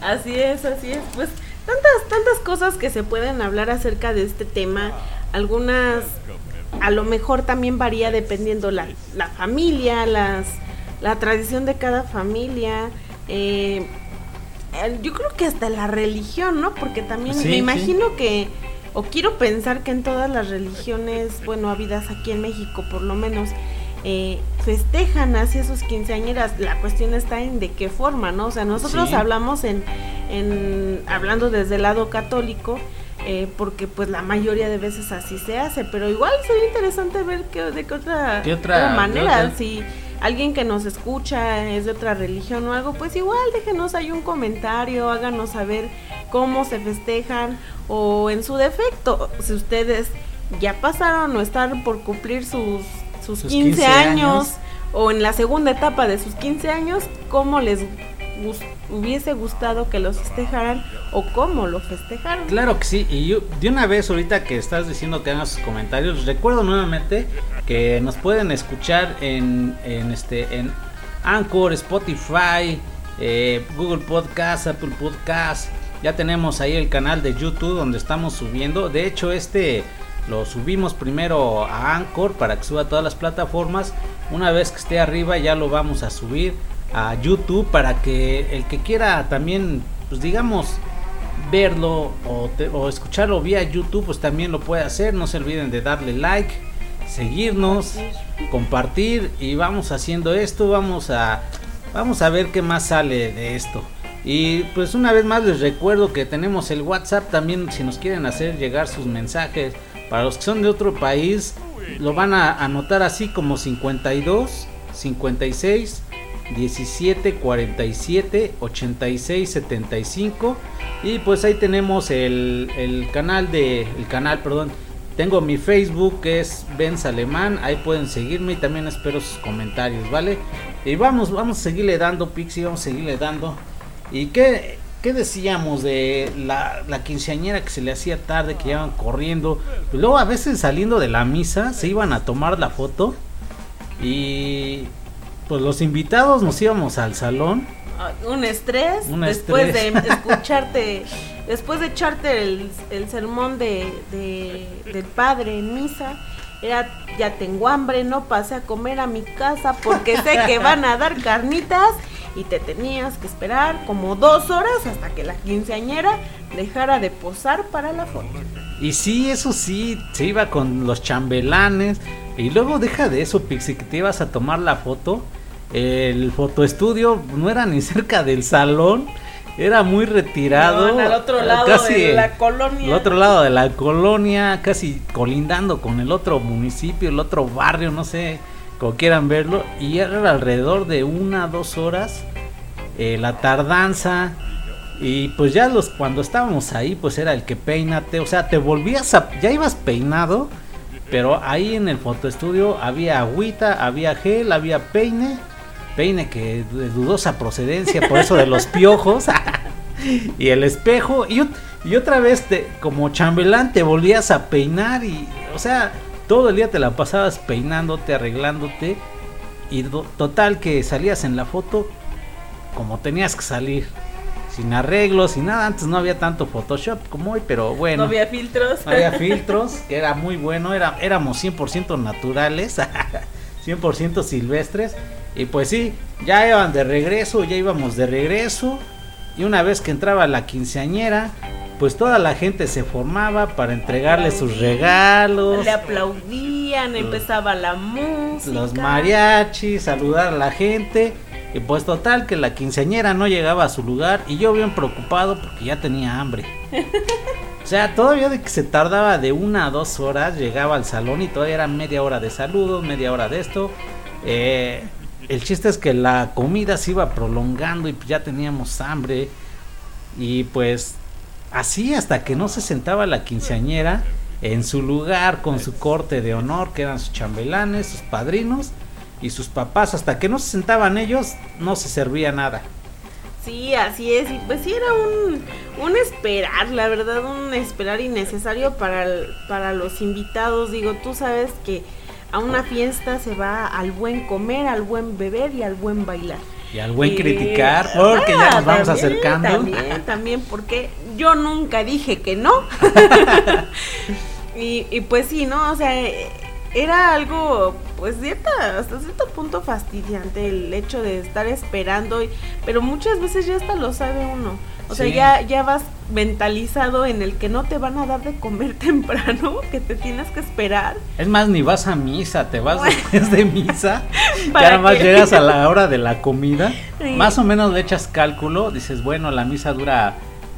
B: Así es, así es. Pues tantas, tantas cosas que se pueden hablar acerca de este tema. Algunas a lo mejor también varía dependiendo la, la familia, las, la tradición de cada familia. eh, yo creo que hasta la religión, ¿no? Porque también
A: Sí,
B: me
A: sí.
B: imagino que, o quiero pensar que en todas las religiones, bueno, habidas aquí en México por lo menos, eh, festejan hacia sus quinceañeras. La cuestión está en de qué forma, ¿no? O sea, nosotros
A: Sí.
B: hablamos en, en, hablando desde el lado católico, eh, porque pues la mayoría de veces así se hace, pero igual sería interesante ver que, de qué otra,
A: ¿Qué otra-
B: otra manera,
A: otra?
B: si alguien que nos escucha es de otra religión o algo, pues igual déjenos ahí un comentario, háganos saber cómo se festejan o en su defecto, si ustedes ya pasaron o están por cumplir sus, sus,
A: Sus
B: 15,
A: 15
B: años,
A: años.
B: o en la segunda etapa de sus 15 años, cómo les hubiese gustado que los festejaran o cómo lo festejaron.
A: Claro que sí, y yo de una vez ahorita que estás diciendo que hagan sus comentarios, recuerdo nuevamente que nos pueden escuchar en, en este en Anchor, Spotify, eh, Google Podcast, Apple Podcast. Ya tenemos ahí el canal de YouTube donde estamos subiendo. De hecho, este lo subimos primero a Anchor para que suba a todas las plataformas. Una vez que esté arriba ya lo vamos a subir a YouTube para que el que quiera también, pues digamos, verlo o, te- o escucharlo vía YouTube, pues también lo puede hacer. No se olviden de darle like seguirnos, compartir y vamos haciendo esto, vamos a vamos a ver qué más sale de esto. Y pues una vez más les recuerdo que tenemos el WhatsApp también si nos quieren hacer llegar sus mensajes. Para los que son de otro país lo van a anotar así como 52 56 17 47 86 75 y pues ahí tenemos el, el canal de el canal perdón tengo mi Facebook que es Benz Alemán, ahí pueden seguirme y también espero sus comentarios, ¿vale? Y vamos, vamos a seguirle dando Pixie, vamos a seguirle dando. ¿Y qué, qué decíamos de la, la, quinceañera que se le hacía tarde, que iban corriendo? Pues luego a veces saliendo de la misa se iban a tomar la foto y pues los invitados nos íbamos al salón
B: un estrés después de [LAUGHS] escucharte, después de echarte el, sermón de, del padre en misa. Era, ya tengo hambre, no pasé a comer a mi casa porque sé que van a dar carnitas y te tenías que esperar como dos horas hasta que la quinceañera dejara de posar para la foto.
A: Y sí, eso sí, se iba con los chambelanes y luego deja de eso, Pixie, que te ibas a tomar la foto el fotoestudio no era ni cerca del salón, era muy retirado.
B: al otro lado de la colonia.
A: Al otro lado de la colonia, casi colindando con el otro municipio, el otro barrio, no sé, como quieran verlo. Y era alrededor de una, dos horas eh, la tardanza. Y pues ya los cuando estábamos ahí, pues era el que peínate, o sea, te volvías a, ya ibas peinado, pero ahí en el fotoestudio había agüita, había gel, había peine peine que de dudosa procedencia, por eso de los piojos, [LAUGHS] y el espejo, y, y otra vez te, como chambelán te volvías a peinar y, o sea, todo el día te la pasabas peinándote, arreglándote, y total que salías en la foto como tenías que salir. Sin arreglos, sin nada. Antes no había tanto Photoshop como hoy, pero bueno.
B: No había filtros.
A: No había [LAUGHS] filtros, que era muy bueno. Era, éramos 100% naturales, [LAUGHS] 100% silvestres. Y pues sí, ya iban de regreso, ya íbamos de regreso. Y una vez que entraba la quinceañera, pues toda la gente se formaba para entregarle sus regalos.
B: Le aplaudían, empezaba la música.
A: Los mariachis, saludar a la gente. Y pues total que la quinceañera no llegaba a su lugar y yo bien preocupado porque ya tenía hambre. [LAUGHS] O sea, todavía de que se tardaba de una a dos horas, llegaba al salón y todavía era media hora de saludos, media hora de esto. Eh, el chiste es que la comida se iba prolongando y ya teníamos hambre. Y pues así hasta que no se sentaba la quinceañera en su lugar con su corte de honor, que eran sus chambelanes, sus padrinos y sus papás. Hasta que no se sentaban ellos, no se servía nada.
B: Sí, así es. Y pues sí era un, un esperar, la verdad, un esperar innecesario para, para los invitados. Digo, tú sabes que a una fiesta se va al buen comer, al buen beber y al buen bailar.
A: Y al buen criticar, porque ya nos vamos acercando.
B: También, también, porque yo nunca dije que no. [LAUGHS] [LAUGHS] y, y pues sí, ¿no? O sea, era algo, pues, cierta, hasta cierto punto fastidiante el hecho de estar esperando, pero muchas veces ya hasta lo sabe uno. O sea, ya, ya vas mentalizado en el que no te van a dar de comer [LAUGHS] temprano, que te tienes que esperar.
A: Es más, ni vas a misa, te vas después de misa, [LAUGHS] ya más llegas a la hora de la comida, más o menos le echas cálculo, dices, bueno, la misa dura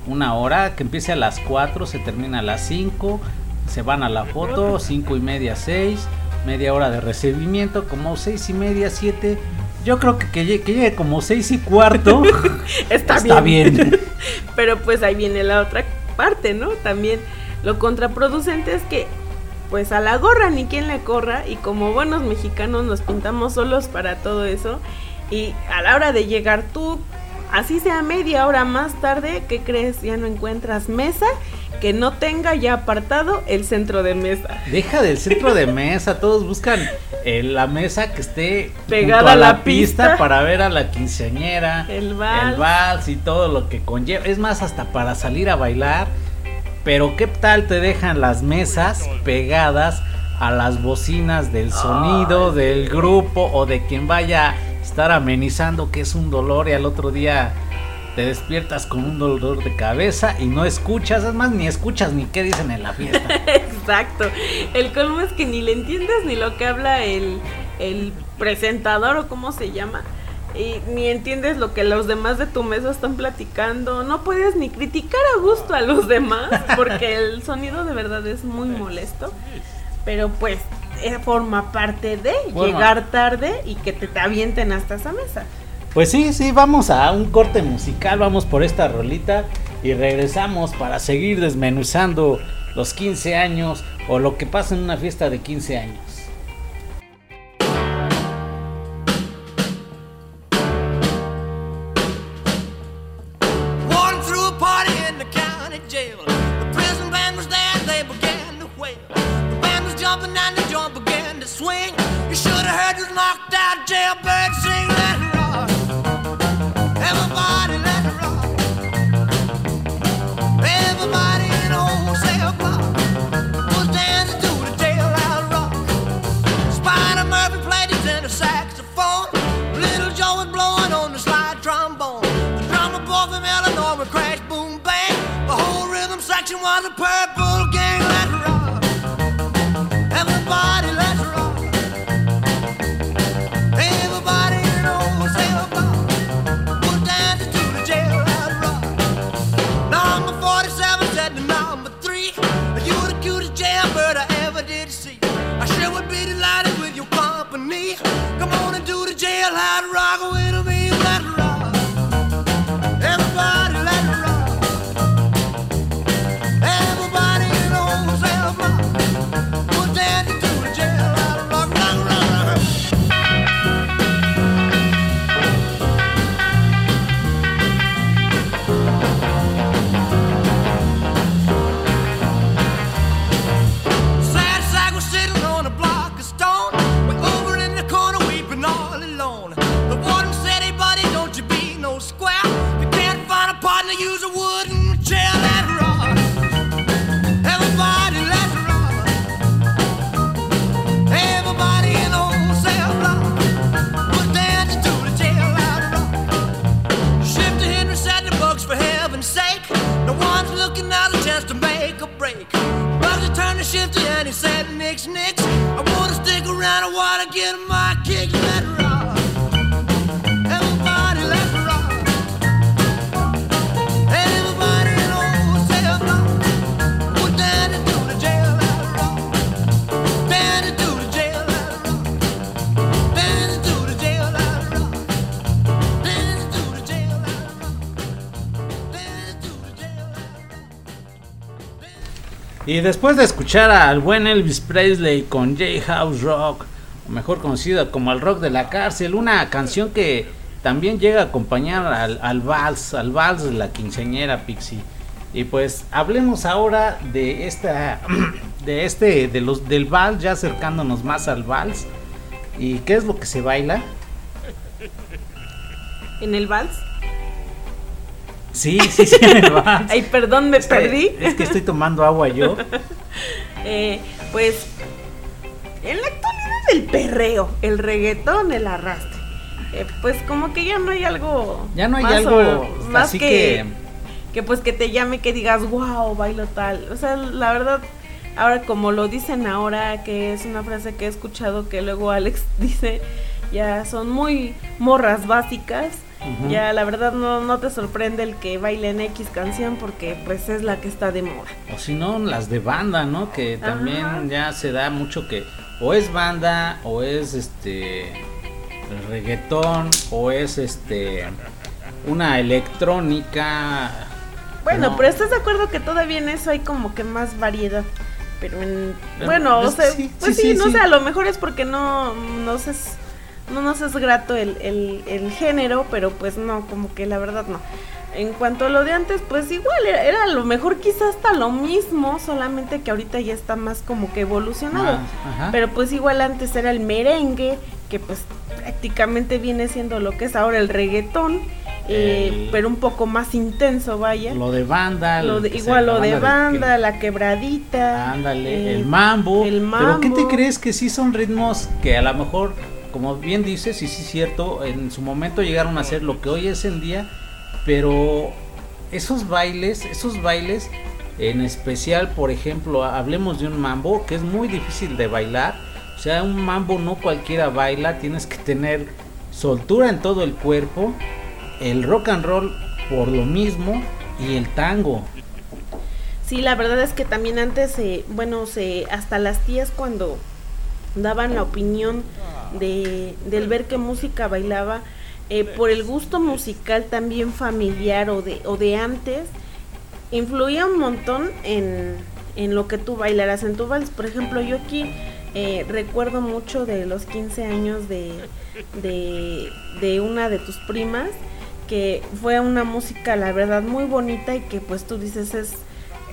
A: una hora, que empiece a las 4, se termina a las 5, se van a la foto, 5 y media, 6, media hora de recibimiento, como 6 y media, 7 yo creo que que llegue, como seis y cuarto. [LAUGHS]
B: está, bien. [LAUGHS] Pero pues ahí viene la otra parte, ¿no? También lo contraproducente es que pues a la gorra ni quien le corra y como buenos mexicanos nos pintamos solos para todo eso y a la hora de llegar tú así sea media hora más tarde, ¿qué crees? Ya no encuentras mesa que no tenga ya apartado el centro de mesa.
A: Deja del centro de mesa, todos buscan eh, la mesa que esté pegada a la, pista, para ver a la quinceañera,
B: el vals.
A: el vals y todo lo que conlleva. Es más, hasta para salir a bailar. Pero ¿qué tal te dejan las mesas pegadas a las bocinas del sonido del grupo o de quien vaya estar amenizando que es un dolor y al otro día te despiertas con un dolor de cabeza y no escuchas, es más, ni escuchas ni qué dicen en la fiesta. [LAUGHS]
B: Exacto. El colmo es que ni le entiendes ni lo que habla el, el presentador o cómo se llama. Y ni entiendes lo que los demás de tu mesa están platicando. No puedes ni criticar a gusto a los demás porque el sonido de verdad es muy molesto. Pero pues forma parte de
A: Bueno.
B: llegar tarde y que te, te avienten hasta esa mesa.
A: Pues sí, sí, vamos a un corte musical, vamos por esta rolita y regresamos para seguir desmenuzando los 15 años o lo que pasa en una fiesta de 15 años.
E: Jailbird sing. Let it rock. Everybody, let it rock. Everybody in whole cell block was dancing to the jailhouse rock. Spider Murphy played his tenor saxophone. Little Joe was blowing on the slide trombone. The drummer boy from Illinois would crash, boom, bang. The whole rhythm section was a purple gang. Let's rock. Everybody,
A: Y después de escuchar al buen Elvis Presley con J-House Rock, mejor conocido como el rock de la cárcel, una canción que también llega a acompañar al, al vals, al vals de la quinceañera Pixie. Y pues hablemos ahora de esta, [CLEARS THROAT] de este, de los del vals, ya acercándonos más al vals. ¿Y qué es lo que se baila?
B: En el vals.
A: Sí, sí, sí, en el [LAUGHS] vals.
B: Ay, perdón, me
A: Es que-
B: perdí.
A: Es que estoy tomando agua yo. [LAUGHS]
B: Eh, pues en la actualidad el perreo, el reggaetón, el arrastre. Eh, pues como que ya no hay algo.
A: Ya no hay
B: más
A: algo
B: o- más
A: así
B: que,
A: que...
B: que pues que te llame, que digas, wow, bailo tal. O sea, la verdad, ahora como lo dicen ahora, que es una frase que he escuchado que luego Alex [LAUGHS] dice, ya son muy morras básicas. Ya la verdad no, no te sorprende el que bailen X canción porque pues es la que está de moda.
A: O si no, las de banda, ¿no? Que también
B: Ajá.
A: ya se da mucho que o es banda o es este el reggaetón o es este una electrónica.
B: Bueno,
A: No.
B: pero ¿estás de acuerdo que todavía en eso hay como que más variedad? Pero en...
A: Pero,
B: Bueno, o sea,
A: sí,
B: pues
A: sí,
B: sí,
A: sí,
B: no sé, a lo mejor es porque no nos es, no nos es grato el, el, el género, pero pues no, como que la verdad no. En cuanto a lo de antes, pues igual, era, era a lo mejor quizás hasta lo mismo, solamente que ahorita ya está más como que evolucionado.
A: Más.
B: Pero pues igual antes era el merengue, que pues prácticamente viene siendo lo que es ahora el reggaetón, eh, pero un poco más intenso, vaya.
A: lo de banda,
B: Lo de- igual lo de banda, la quebradita.
A: Ándale,
B: eh,
A: el mambo.
B: el
A: Pero ¿qué te
B: mambo.
A: crees que sí son ritmos que a lo mejor, como bien dices, y sí es cierto, en su momento llegaron a ser lo que hoy es en día, pero esos bailes, esos bailes, en especial, por ejemplo, hablemos de un mambo que es muy difícil de bailar. O sea, un mambo no cualquiera baila, tienes que tener soltura en todo el cuerpo. El rock and roll por lo mismo y el tango.
B: Sí, la verdad es que también antes, eh, bueno, se, hasta las tías cuando daban la opinión de, del ver qué música bailaba, eh, por el gusto musical también familiar o de, o de antes, influía un montón en, en lo que tú bailaras en tu vals. Por ejemplo, yo aquí eh, recuerdo mucho de los 15 años de, de, de una de tus primas, que fue una música, la verdad, muy bonita y que pues tú dices es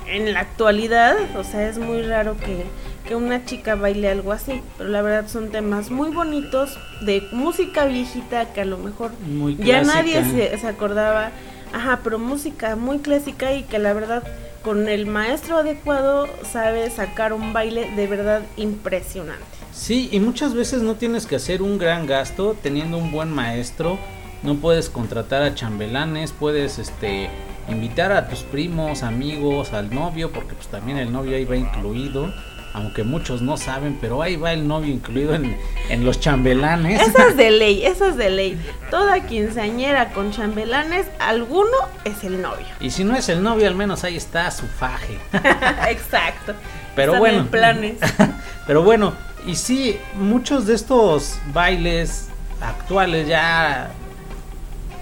B: en la actualidad, o sea, es muy raro que, que una chica baile algo así, pero la verdad son temas muy bonitos de música viejita que a lo mejor
A: Muy
B: ya
A: clásica.
B: nadie se, se acordaba, ajá, pero música muy clásica y que la verdad con el maestro adecuado sabe sacar un baile de verdad impresionante.
A: Sí, y muchas veces no tienes que hacer un gran gasto teniendo un buen maestro. No puedes contratar a chambelanes, puedes este invitar a tus primos, amigos, al novio, porque pues también el novio ahí va incluido, aunque muchos no saben, pero ahí va el novio incluido en, en los chambelanes.
B: Eso es de [LAUGHS] ley, eso es de ley. Toda quinceañera con chambelanes, alguno es el novio.
A: Y si no es el novio, al menos ahí está su faje. [LAUGHS]
B: Exacto.
A: Pero
B: Están
A: bueno.
B: en planes. [LAUGHS]
A: Pero bueno, y sí, muchos de estos bailes actuales ya,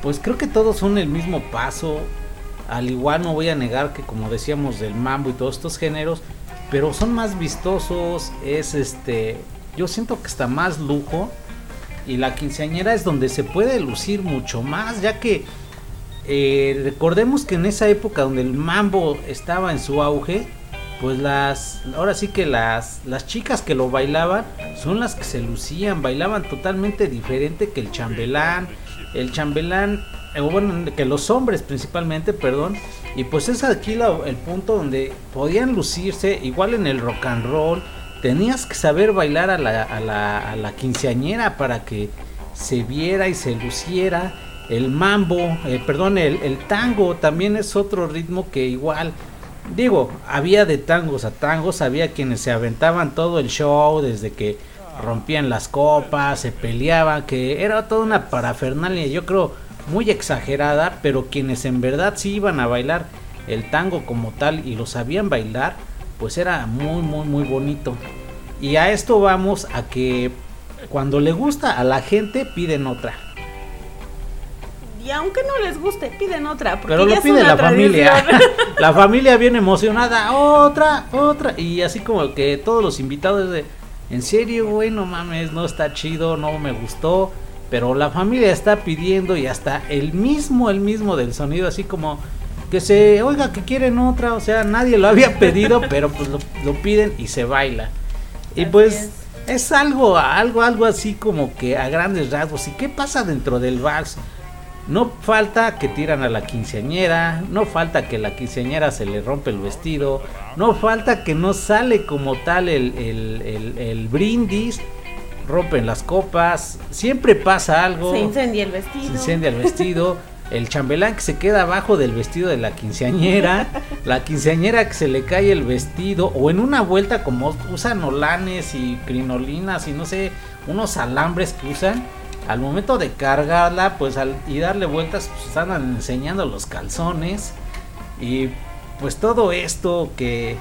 A: pues creo que todos son el mismo paso. Al igual no voy a negar que como decíamos del mambo y todos estos géneros, pero son más vistosos, es este, yo siento que está más lujo y la quinceañera es donde se puede lucir mucho más, ya que eh, recordemos que en esa época donde el mambo estaba en su auge, pues las, ahora sí que las, las chicas que lo bailaban son las que se lucían, bailaban totalmente diferente que el chambelán, el chambelán, bueno, que los hombres principalmente, perdón, y pues es aquí el punto donde podían lucirse, igual en el rock and roll, tenías que saber bailar a la, a la, a la quinceañera para que se viera y se luciera. El mambo, eh, perdón, el, el tango también es otro ritmo que igual, digo, había de tangos a tangos, había quienes se aventaban todo el show desde que rompían las copas, se peleaban, que era toda una parafernalia, yo creo, muy exagerada, pero quienes en verdad sí iban a bailar el tango como tal y lo sabían bailar, pues era muy, muy, muy bonito. Y a esto vamos a que cuando le gusta a la gente piden otra.
B: Y aunque no les guste, piden otra. Porque
A: Pero lo pide la familia. [LAUGHS] la [LAUGHS] familia viene emocionada, otra, otra. Y así como que todos los invitados de, en serio, güey, no mames, no está chido, no me gustó. Pero la familia está pidiendo y hasta el mismo, el mismo del sonido, así como que se oiga que quieren otra. O sea, nadie lo había pedido, [LAUGHS] pero pues lo, lo piden y se baila. Y pues
B: es.
A: es algo, algo, algo así como que a grandes rasgos. ¿Y qué pasa dentro del vals? No falta que tiran a la quinceañera, no falta que la quinceañera se le rompe el vestido, no falta que no sale como tal el, el- el- el brindis, rompen las copas, siempre pasa algo,
B: Se incendia el vestido.
A: se incendia el vestido, el chambelán que se queda abajo del vestido de la quinceañera, la quinceañera que se le cae el vestido, o en una vuelta como usan olanes y crinolinas y no sé, unos alambres que usan, al momento de cargarla pues al, y darle vueltas pues andan enseñando los calzones y pues todo esto que,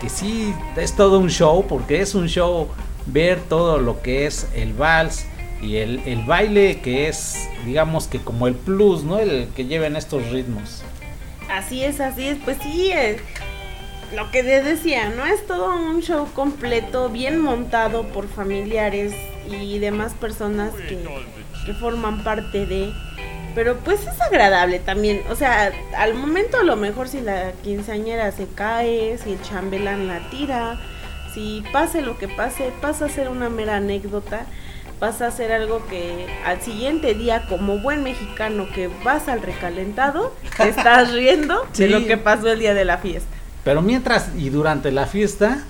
A: que sí es todo un show porque es un show ver todo lo que es el vals y el, el baile que es digamos que como el plus no el que lleven estos ritmos
B: Así es, así es. Pues sí, eh, lo que te decía, ¿no? Es todo un show completo, bien montado por familiares y demás personas que, que forman parte de... Pero pues es agradable también. O sea, al momento a lo mejor si la quinceañera se cae, si el chambelán la tira, si pase lo que pase, pasa a ser una mera anécdota. Pasa a ser algo que al siguiente día, como buen mexicano que vas al recalentado, te [LAUGHS] estás riendo
A: Sí.
B: de lo que pasó el día de la fiesta.
A: pero mientras y durante la fiesta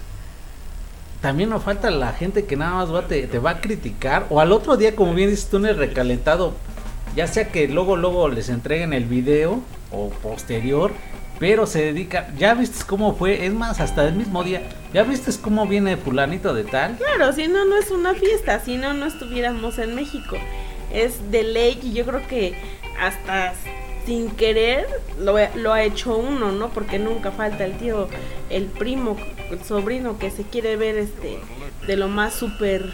A: también no falta la gente que nada más va te, te va a criticar o al otro día como bien dices tú en el recalentado ya sea que luego luego les entreguen el video o posterior, pero se dedica, ya viste cómo fue, es más, hasta el mismo día, ya viste cómo viene fulanito de tal.
B: Claro, si no, no es una fiesta, si no, no estuviéramos en México. Es de ley y yo creo que hasta sin querer lo, lo ha hecho uno, ¿no? Porque nunca falta el tío, el primo, el sobrino que se quiere ver este de lo más súper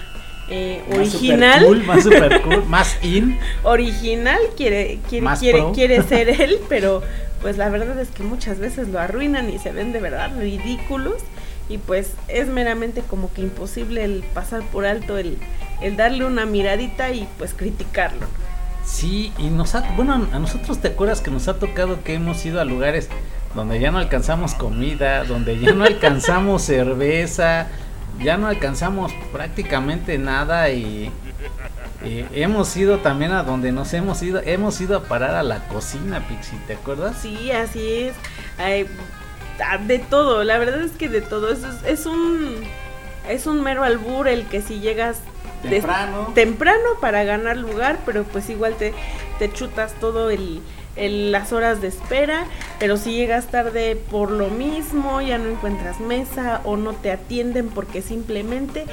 B: eh,
A: Más
B: original.
A: super cool, más super [LAUGHS] cool, más in.
B: original quiere quiere
A: Más
B: quiere,
A: pro.
B: quiere ser él, pero pues la verdad es que muchas veces lo arruinan y se ven de verdad ridículos y pues es meramente como que imposible el pasar por alto el, el darle una miradita y pues criticarlo.
A: Sí, y nos ha, bueno, a nosotros te acuerdas que nos ha tocado que hemos ido a lugares donde ya no alcanzamos comida, donde ya no alcanzamos [LAUGHS] cerveza, ya no alcanzamos prácticamente nada y, y hemos ido también a donde nos hemos ido, hemos ido a parar a la cocina, Pixie, ¿te acuerdas?
B: Sí, así es. Ay, de todo, la verdad es que de todo. Es, es un es un mero albur el que si llegas
A: Temprano.
B: temprano para ganar lugar, pero pues igual te, te chutas todo el, el- las horas de espera, pero si llegas tarde por lo mismo, ya no encuentras mesa o no te atienden porque simplemente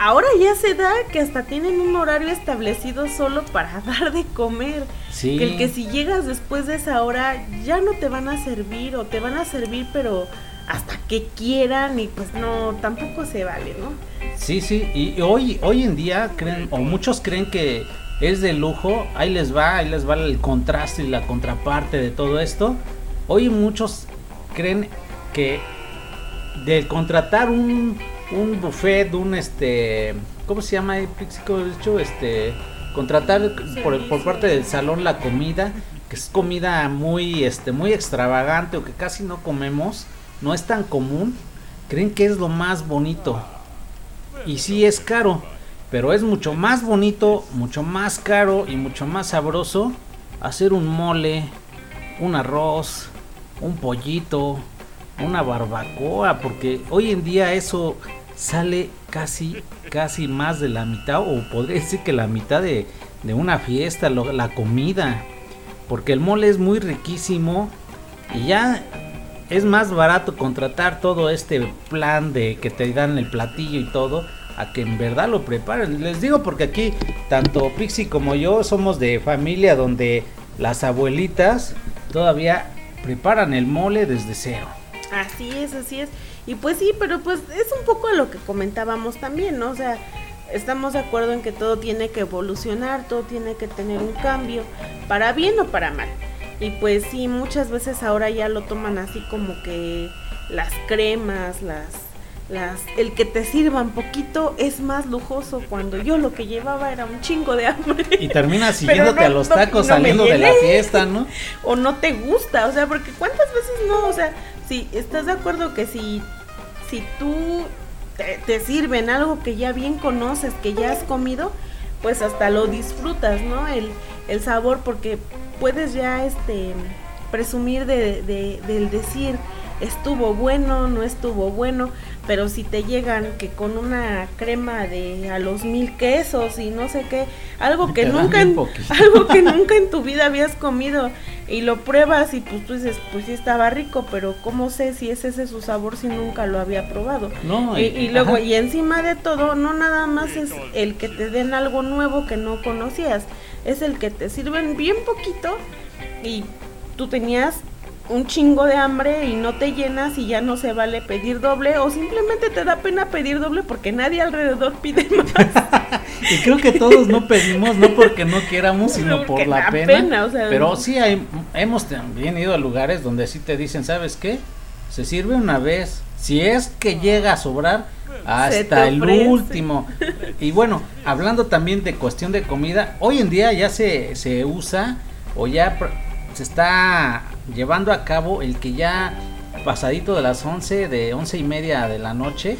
B: ahora ya se da que hasta tienen un horario establecido solo para [LAUGHS] dar de comer.
A: Sí.
B: Que el que si llegas después de esa hora ya no te van a servir o te van a servir pero hasta que quieran y pues no, tampoco se vale, ¿no?
A: Sí, sí, y hoy, hoy en día creen, o muchos creen que es de lujo, ahí les va, ahí les va el contraste y la contraparte de todo esto. Hoy muchos creen que de contratar un, un buffet, un este, ¿cómo se llama? Este, contratar por, por parte del salón la comida, que es comida muy, este, muy extravagante o que casi no comemos, no es tan común, creen que es lo más bonito. Y sí es caro, pero es mucho más bonito, mucho más caro y mucho más sabroso hacer un mole, un arroz, un pollito, una barbacoa, porque hoy en día eso sale casi, casi más de la mitad, o podría decir que la mitad de, de una fiesta, la comida, porque el mole es muy riquísimo y ya es más barato contratar todo este plan de que te dan el platillo y todo a que en verdad lo preparen. Les digo porque aquí tanto Pixie como yo somos de familia donde las abuelitas todavía preparan el mole desde cero.
B: Así es, así es. Y pues sí, pero pues es un poco a lo que comentábamos también, ¿no? O sea, estamos de acuerdo en que todo tiene que evolucionar, todo tiene que tener un cambio, para bien o para mal. Y pues sí, muchas veces ahora ya lo toman así como que las cremas, las las el que te sirvan poquito es más lujoso cuando yo lo que llevaba era un chingo de hambre.
A: Y terminas [LAUGHS] siguiéndote
B: no-
A: a los tacos
B: no
A: saliendo de la fiesta, ¿no? [LAUGHS]
B: o no te gusta, o sea, porque cuántas veces no, o sea, si estás de acuerdo que si si tú te, sirven algo que ya bien conoces, que ya has comido, pues hasta lo disfrutas, ¿no? El, el sabor porque puedes ya este presumir de- del decir estuvo bueno, no estuvo bueno, pero si te llegan que con una crema de a los mil quesos y no sé qué, algo que nunca en, [LAUGHS] algo que nunca en tu vida habías comido y lo pruebas y pues tú dices, pues sí estaba rico, pero ¿cómo sé si es ese su sabor si nunca lo había probado?
A: No,
B: Y, y luego,
A: ajá.
B: y encima de todo, no nada más es el que te den algo nuevo que no conocías, es el que te sirven bien poquito y tú tenías un chingo de hambre y no te llenas y ya no se vale pedir doble o simplemente te da pena pedir doble porque nadie alrededor pide [LAUGHS] más.
A: Y creo que todos no pedimos, no porque no quieramos, sino por la pena.
B: pena, o sea,
A: Pero sí hay, hemos también ido a lugares donde sí te dicen, ¿sabes qué? Se sirve una vez. Si es que llega a sobrar, hasta el último. Y bueno, hablando también de cuestión de comida, hoy en día ya se, se usa o ya se está llevando a cabo el que ya pasadito de las 11, de once y media de la noche,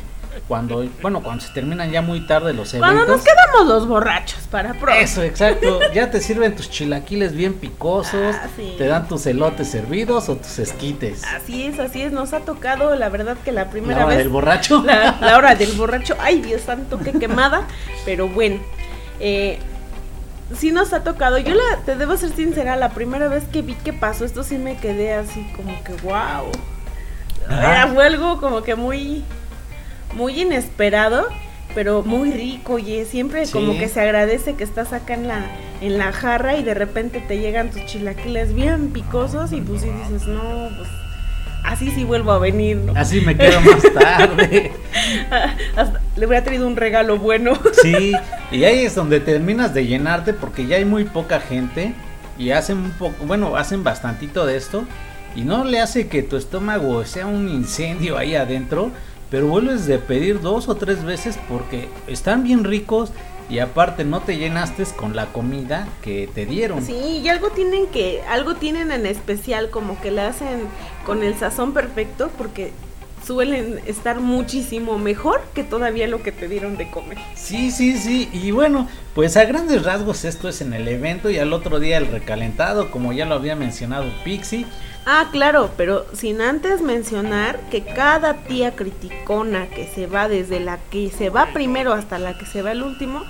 A: cuando, bueno, cuando se terminan ya muy tarde los eventos.
B: Cuando nos quedamos los borrachos para pro.
A: Eso, exacto. Ya te sirven tus chilaquiles bien picosos,
B: Ah, sí.
A: te dan tus elotes servidos o tus esquites.
B: Así es, así es, nos ha tocado la verdad que la primera
A: La hora
B: vez
A: del borracho.
B: la, la hora del borracho, ay Dios santo, qué quemada, [LAUGHS] pero bueno, eh, sí nos ha tocado. Yo la, te debo ser sincera, la primera vez que vi que pasó esto sí me quedé así como que wow. Era, fue algo como que muy, muy inesperado, pero muy rico, y siempre
A: Sí.
B: como que se agradece que estás acá en la, en la jarra y de repente te llegan tus chilaquiles bien picosos y pues sí dices, no, pues así sí vuelvo a venir, ¿no?
A: Así me quedo más tarde. [LAUGHS]
B: Hasta le hubiera traído un regalo bueno. [LAUGHS]
A: Sí, y ahí es donde terminas de llenarte porque ya hay muy poca gente y hacen un poco, bueno, hacen bastantito de esto y no le hace que tu estómago sea un incendio ahí adentro, pero vuelves de pedir dos o tres veces porque están bien ricos y aparte no te llenaste con la comida que te dieron.
B: Sí, y algo tienen que, algo tienen en especial, como que le hacen con el sazón perfecto, porque suelen estar muchísimo mejor que todavía lo que te dieron de comer.
A: Sí, sí, sí. Y bueno, pues a grandes rasgos esto es en el evento y al otro día el recalentado, como ya lo había mencionado Pixie.
B: Ah, claro, pero sin antes mencionar que cada tía criticona que se va desde la que se va primero hasta la que se va el último,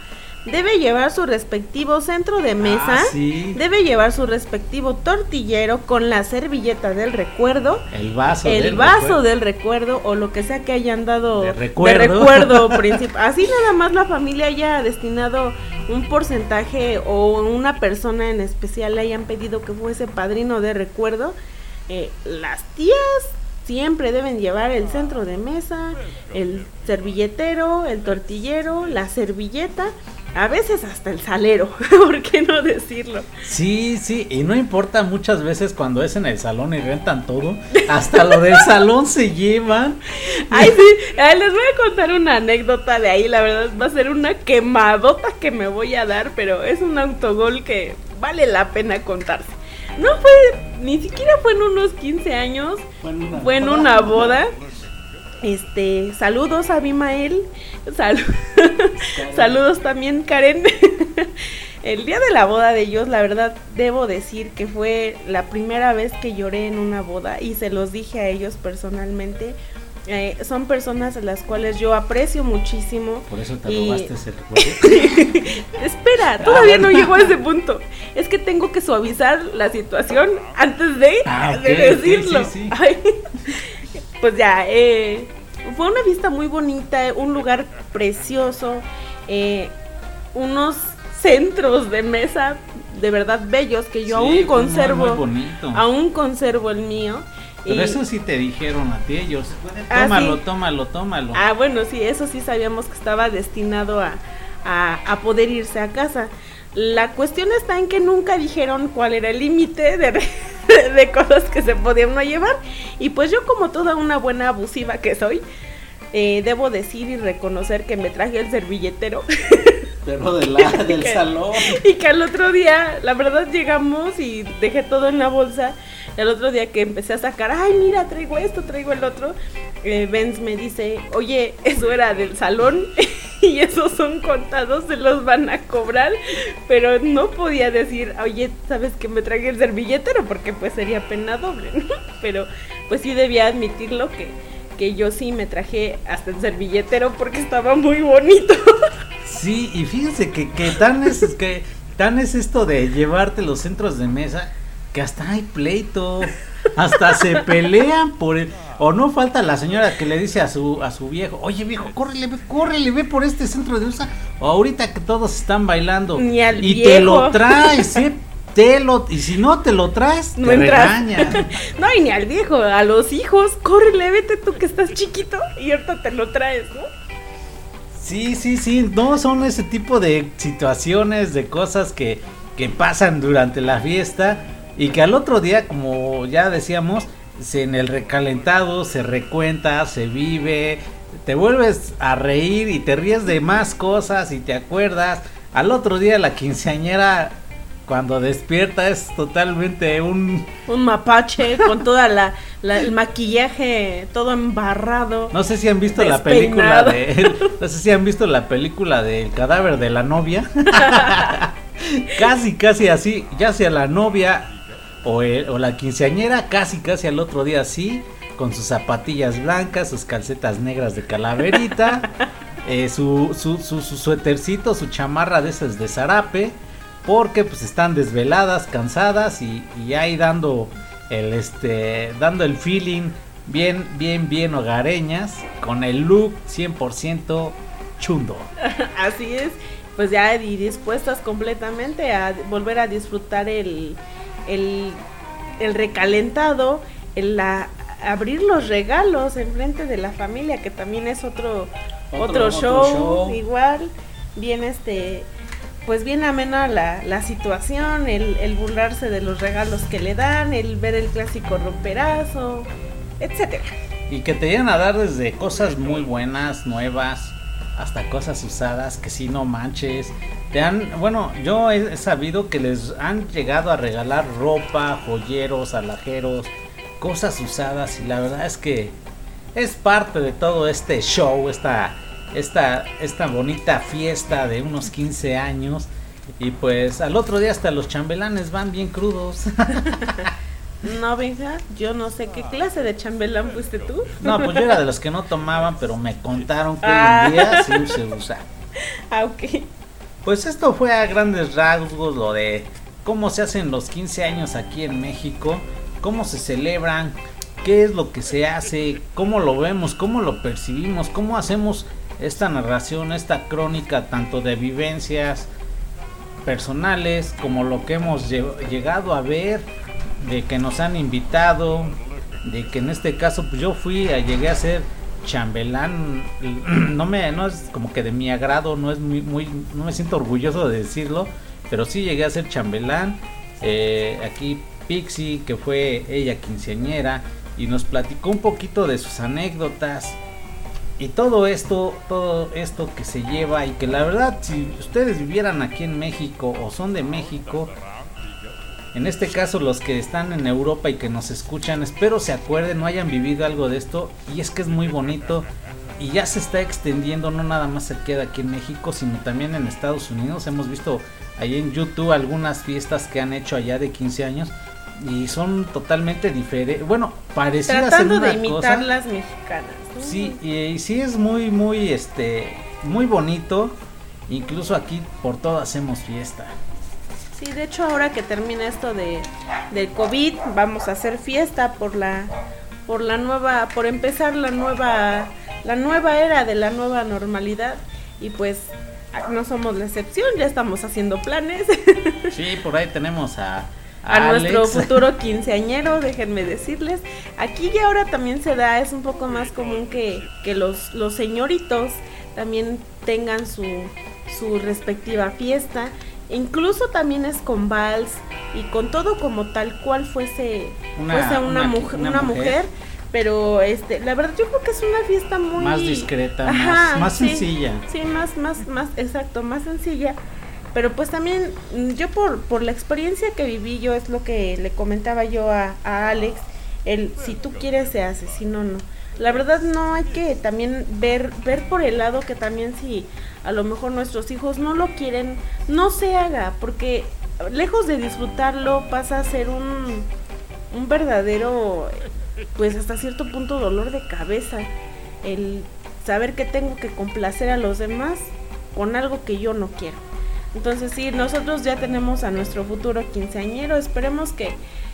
B: debe llevar su respectivo centro de mesa,
A: Ah, sí.
B: debe llevar su respectivo tortillero con la servilleta del recuerdo
A: El vaso.
B: el
A: del
B: vaso
A: recuerdo.
B: del recuerdo o lo que sea que hayan dado
A: De recuerdo.
B: recuerdo [LAUGHS] princip- así nada más la familia haya destinado un porcentaje o una persona en especial le hayan pedido que fuese padrino de recuerdo eh, las tías siempre deben llevar el centro de mesa el servilletero el tortillero la servilleta a veces hasta el salero [LAUGHS] por qué no decirlo
A: Sí, sí, y no importa muchas veces cuando es en el salón y rentan todo, hasta lo del [LAUGHS] salón se llevan.
B: Ay, sí, ay, les voy a contar una anécdota de ahí, la verdad va a ser una quemadota que me voy a dar, pero es un autogol que vale la pena contarse. No fue, ni siquiera fue en unos 15 años, fue en una boda. [LAUGHS] Este, saludos a Abimael, sal- saludos también Karen. [LAUGHS] El día de la boda de ellos, la verdad, debo decir que fue la primera vez que lloré en una boda y se los dije a ellos personalmente. Eh, son personas a las cuales yo aprecio muchísimo.
A: Por eso te
B: Y-
A: robaste ese recuerdo. [LAUGHS]
B: Espera, todavía no llegó a ese punto. Es que tengo que suavizar la situación antes de,
A: Ah,
B: de decirlo.
A: sí, sí.
B: Ay, pues ya, eh, fue una vista muy bonita, un lugar precioso, eh, unos centros de mesa de verdad bellos que yo
A: Sí,
B: aún conservo,
A: muy bonito.
B: aún conservo el mío.
A: Pero
B: y-
A: eso sí te dijeron a ti ellos.
B: Ah,
A: Tómalo,
B: sí.
A: tómalo, tómalo.
B: Ah, bueno, sí, eso sí sabíamos que estaba destinado a, a, a poder irse a casa. La cuestión está en que nunca dijeron cuál era el límite de, de cosas que se podían no llevar. Y pues yo como toda una buena abusiva que soy, eh, debo decir y reconocer que me traje el servilletero.
A: Pero de la, [LAUGHS] del
B: Que-
A: salón.
B: Y que al otro día, la verdad, llegamos y dejé todo en la bolsa. El otro día que empecé a sacar, ay, mira, traigo esto, traigo el otro. eh, Benz me dice, oye, eso era del salón [LAUGHS] [LAUGHS] y esos son contados, se los van a cobrar. Pero no podía decir, oye, ¿sabes que me traje el servilletero? Porque pues sería pena doble, ¿no? [LAUGHS] Pero pues sí debía admitirlo que, que yo sí me traje hasta el servilletero porque estaba muy bonito. [LAUGHS]
A: Sí, y fíjense que, que tan es que tan es esto de llevarte los centros de mesa que hasta hay pleito, hasta se pelean por el o no falta la señora que le dice a su a su viejo, "Oye, viejo, córrele, ve, córrele, ve por este centro de mesa." O ahorita que todos están bailando
B: Ni al
A: y te lo traes, ¿eh? Te lo y si no te lo traes,
B: No
A: te. [LAUGHS]
B: No, y ni al viejo, a los hijos, córrele, vete tú que estás chiquito y ahorita te lo traes, ¿no?
A: Sí, sí, sí, no son ese tipo de situaciones, de cosas que, que pasan durante la fiesta y que al otro día, como ya decíamos, se, en el recalentado se recuenta, se vive, te vuelves a reír y te ríes de más cosas y te acuerdas. Al otro día la quinceañera cuando despierta es totalmente un...
B: Un mapache con toda la, la- el maquillaje todo embarrado.
A: No sé si han visto la película de... No sé si han visto la película del cadáver de la novia. [LAUGHS] casi, casi así, ya sea la novia o, el- o la quinceañera, casi, casi al otro día así, con sus zapatillas blancas, sus calcetas negras de calaverita, [LAUGHS] eh, su, su, su, su suétercito, su chamarra de esas de zarape, porque pues están desveladas, cansadas y, y ahí dando el este dando el feeling bien bien bien hogareñas con el look 100% chundo. [LAUGHS]
B: Así es, pues ya y dispuestas completamente a volver a disfrutar el, el, el recalentado, el la, abrir los regalos en frente de la familia, que también es otro, otro,
A: Otro-
B: show,
A: otro show.
B: igual, bien este, pues bien amena la, la situación, el, el burlarse de los regalos que le dan, el ver el clásico romperazo, etcétera.
A: Y que te llegan a dar desde cosas muy buenas, nuevas, hasta cosas usadas que si no manches. Te han, bueno, yo he sabido que les han llegado a regalar ropa, joyeros, alajeros, cosas usadas y la verdad es que es parte de todo este show, esta, esta, esta bonita fiesta de unos 15 años. Y pues al otro día hasta los chambelanes van bien crudos. [LAUGHS]
B: No, venga, yo no sé qué clase de chambelán fuiste tú.
A: No, pues yo era de los que no tomaban, pero me contaron que
B: Ah.
A: hoy en día sí se usa. [LAUGHS]
B: Ah, ok.
A: Pues esto fue a grandes rasgos lo de cómo se hacen los 15 años aquí en México, cómo se celebran, qué es lo que se hace, cómo lo vemos, cómo lo percibimos, cómo hacemos esta narración, esta crónica tanto de vivencias personales como lo que hemos lle- llegado a ver, de que nos han invitado, de que en este caso pues yo fui, llegué a ser chambelán, [CLEARS THROAT] no me, no es como que de mi agrado, no es muy, muy, no me siento orgulloso de decirlo, pero sí llegué a ser chambelán, eh, aquí Pixie, que fue ella quinceañera, y nos platicó un poquito de sus anécdotas, y todo esto, todo esto que se lleva y que la verdad si ustedes vivieran aquí en México o son de México, en este caso los que están en Europa y que nos escuchan, espero se acuerden, no hayan vivido algo de esto y es que es muy bonito y ya se está extendiendo, no nada más se queda aquí en México, sino también en Estados Unidos. Hemos visto ahí en YouTube algunas fiestas que han hecho allá de 15 años y son totalmente diferentes, bueno, parecidas
B: Tratando
A: en
B: de
A: una
B: imitar
A: cosa.
B: las mexicanas. ¿no?
A: Sí, y, y sí es muy, muy, este, muy bonito. Incluso aquí por todo hacemos fiesta.
B: Sí, de hecho ahora que termina esto de del COVID, vamos a hacer fiesta por la por la nueva por empezar la nueva la nueva era de la nueva normalidad y pues no somos la excepción, ya estamos haciendo planes [LAUGHS]
A: Sí, por ahí tenemos a,
B: a nuestro [LAUGHS] futuro quinceañero, déjenme decirles. Aquí y ahora también se da, es un poco más común que, que los, los señoritos también tengan su, su respectiva fiesta. Incluso también es con vals y con todo como tal cual fuese
A: Una-
B: fuese una,
A: una-
B: mujer,
A: una mujer.
B: mujer. Pero este, la verdad yo creo que es una fiesta muy
A: Más discreta,
B: Ajá,
A: más, más
B: sí.
A: sencilla.
B: Sí, más, más, más, exacto, más sencilla. Pero pues también mm, yo por, por la experiencia que viví, yo es lo que le comentaba yo a, a Alex, el si tú quieres se hace, si no, no. La verdad no hay que también ver, ver por el lado que también si a lo mejor nuestros hijos no lo quieren, no se haga, porque lejos de disfrutarlo pasa a ser un, un verdadero, pues hasta cierto punto dolor de cabeza. El saber que tengo que complacer a los demás con algo que yo no quiero. Entonces sí, nosotros ya tenemos a nuestro futuro quinceañero, esperemos que,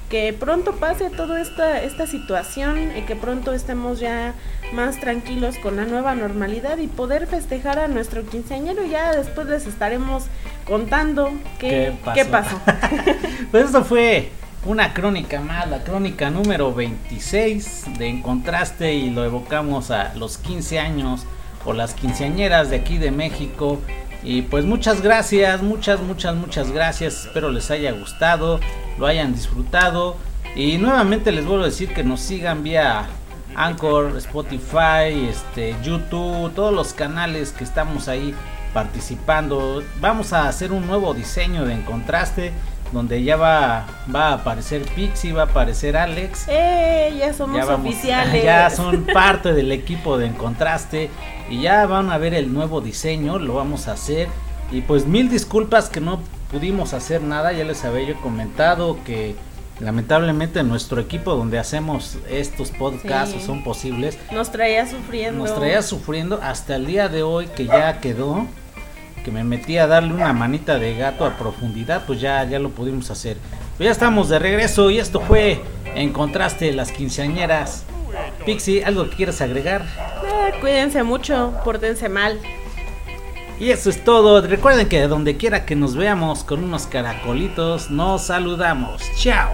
B: que pronto pase toda esta, esta situación y que pronto estemos ya más tranquilos con la nueva normalidad y poder festejar a nuestro quinceañero ya después les estaremos contando qué,
A: ¿Qué
B: qué pasó? [LAUGHS]
A: Pues esto fue una crónica más, la crónica número 26 de Encontraste y lo evocamos a los 15 años o las quinceañeras de aquí de México. Y pues muchas gracias, muchas, muchas, muchas gracias. Espero les haya gustado, lo hayan disfrutado. Y nuevamente les vuelvo a decir que nos sigan vía Anchor, Spotify, este, YouTube, todos los canales que estamos ahí participando. Vamos a hacer un nuevo diseño de Encontraste, donde ya va, va a aparecer Pixie, va a aparecer Alex.
B: ¡Eh! Ya somos
A: Ya, vamos-
B: oficiales.
A: ya son parte del equipo de Encontraste y ya van a ver el nuevo diseño, lo vamos a hacer. Y pues mil disculpas que no pudimos hacer nada, ya les había yo comentado que lamentablemente nuestro equipo donde hacemos estos podcasts
B: Sí.
A: son posibles
B: Nos traía sufriendo.
A: nos traía sufriendo hasta el día de hoy que ya quedó que me metí a darle una manita de gato a profundidad, pues ya, ya lo pudimos hacer. Pero ya estamos de regreso y esto fue En Contraste las quinceañeras. Pixie, ¿algo que quieras agregar?
B: Eh, cuídense mucho, pórtense mal.
A: Y eso es todo. Recuerden que donde quiera que nos veamos con unos caracolitos, nos saludamos. Chao.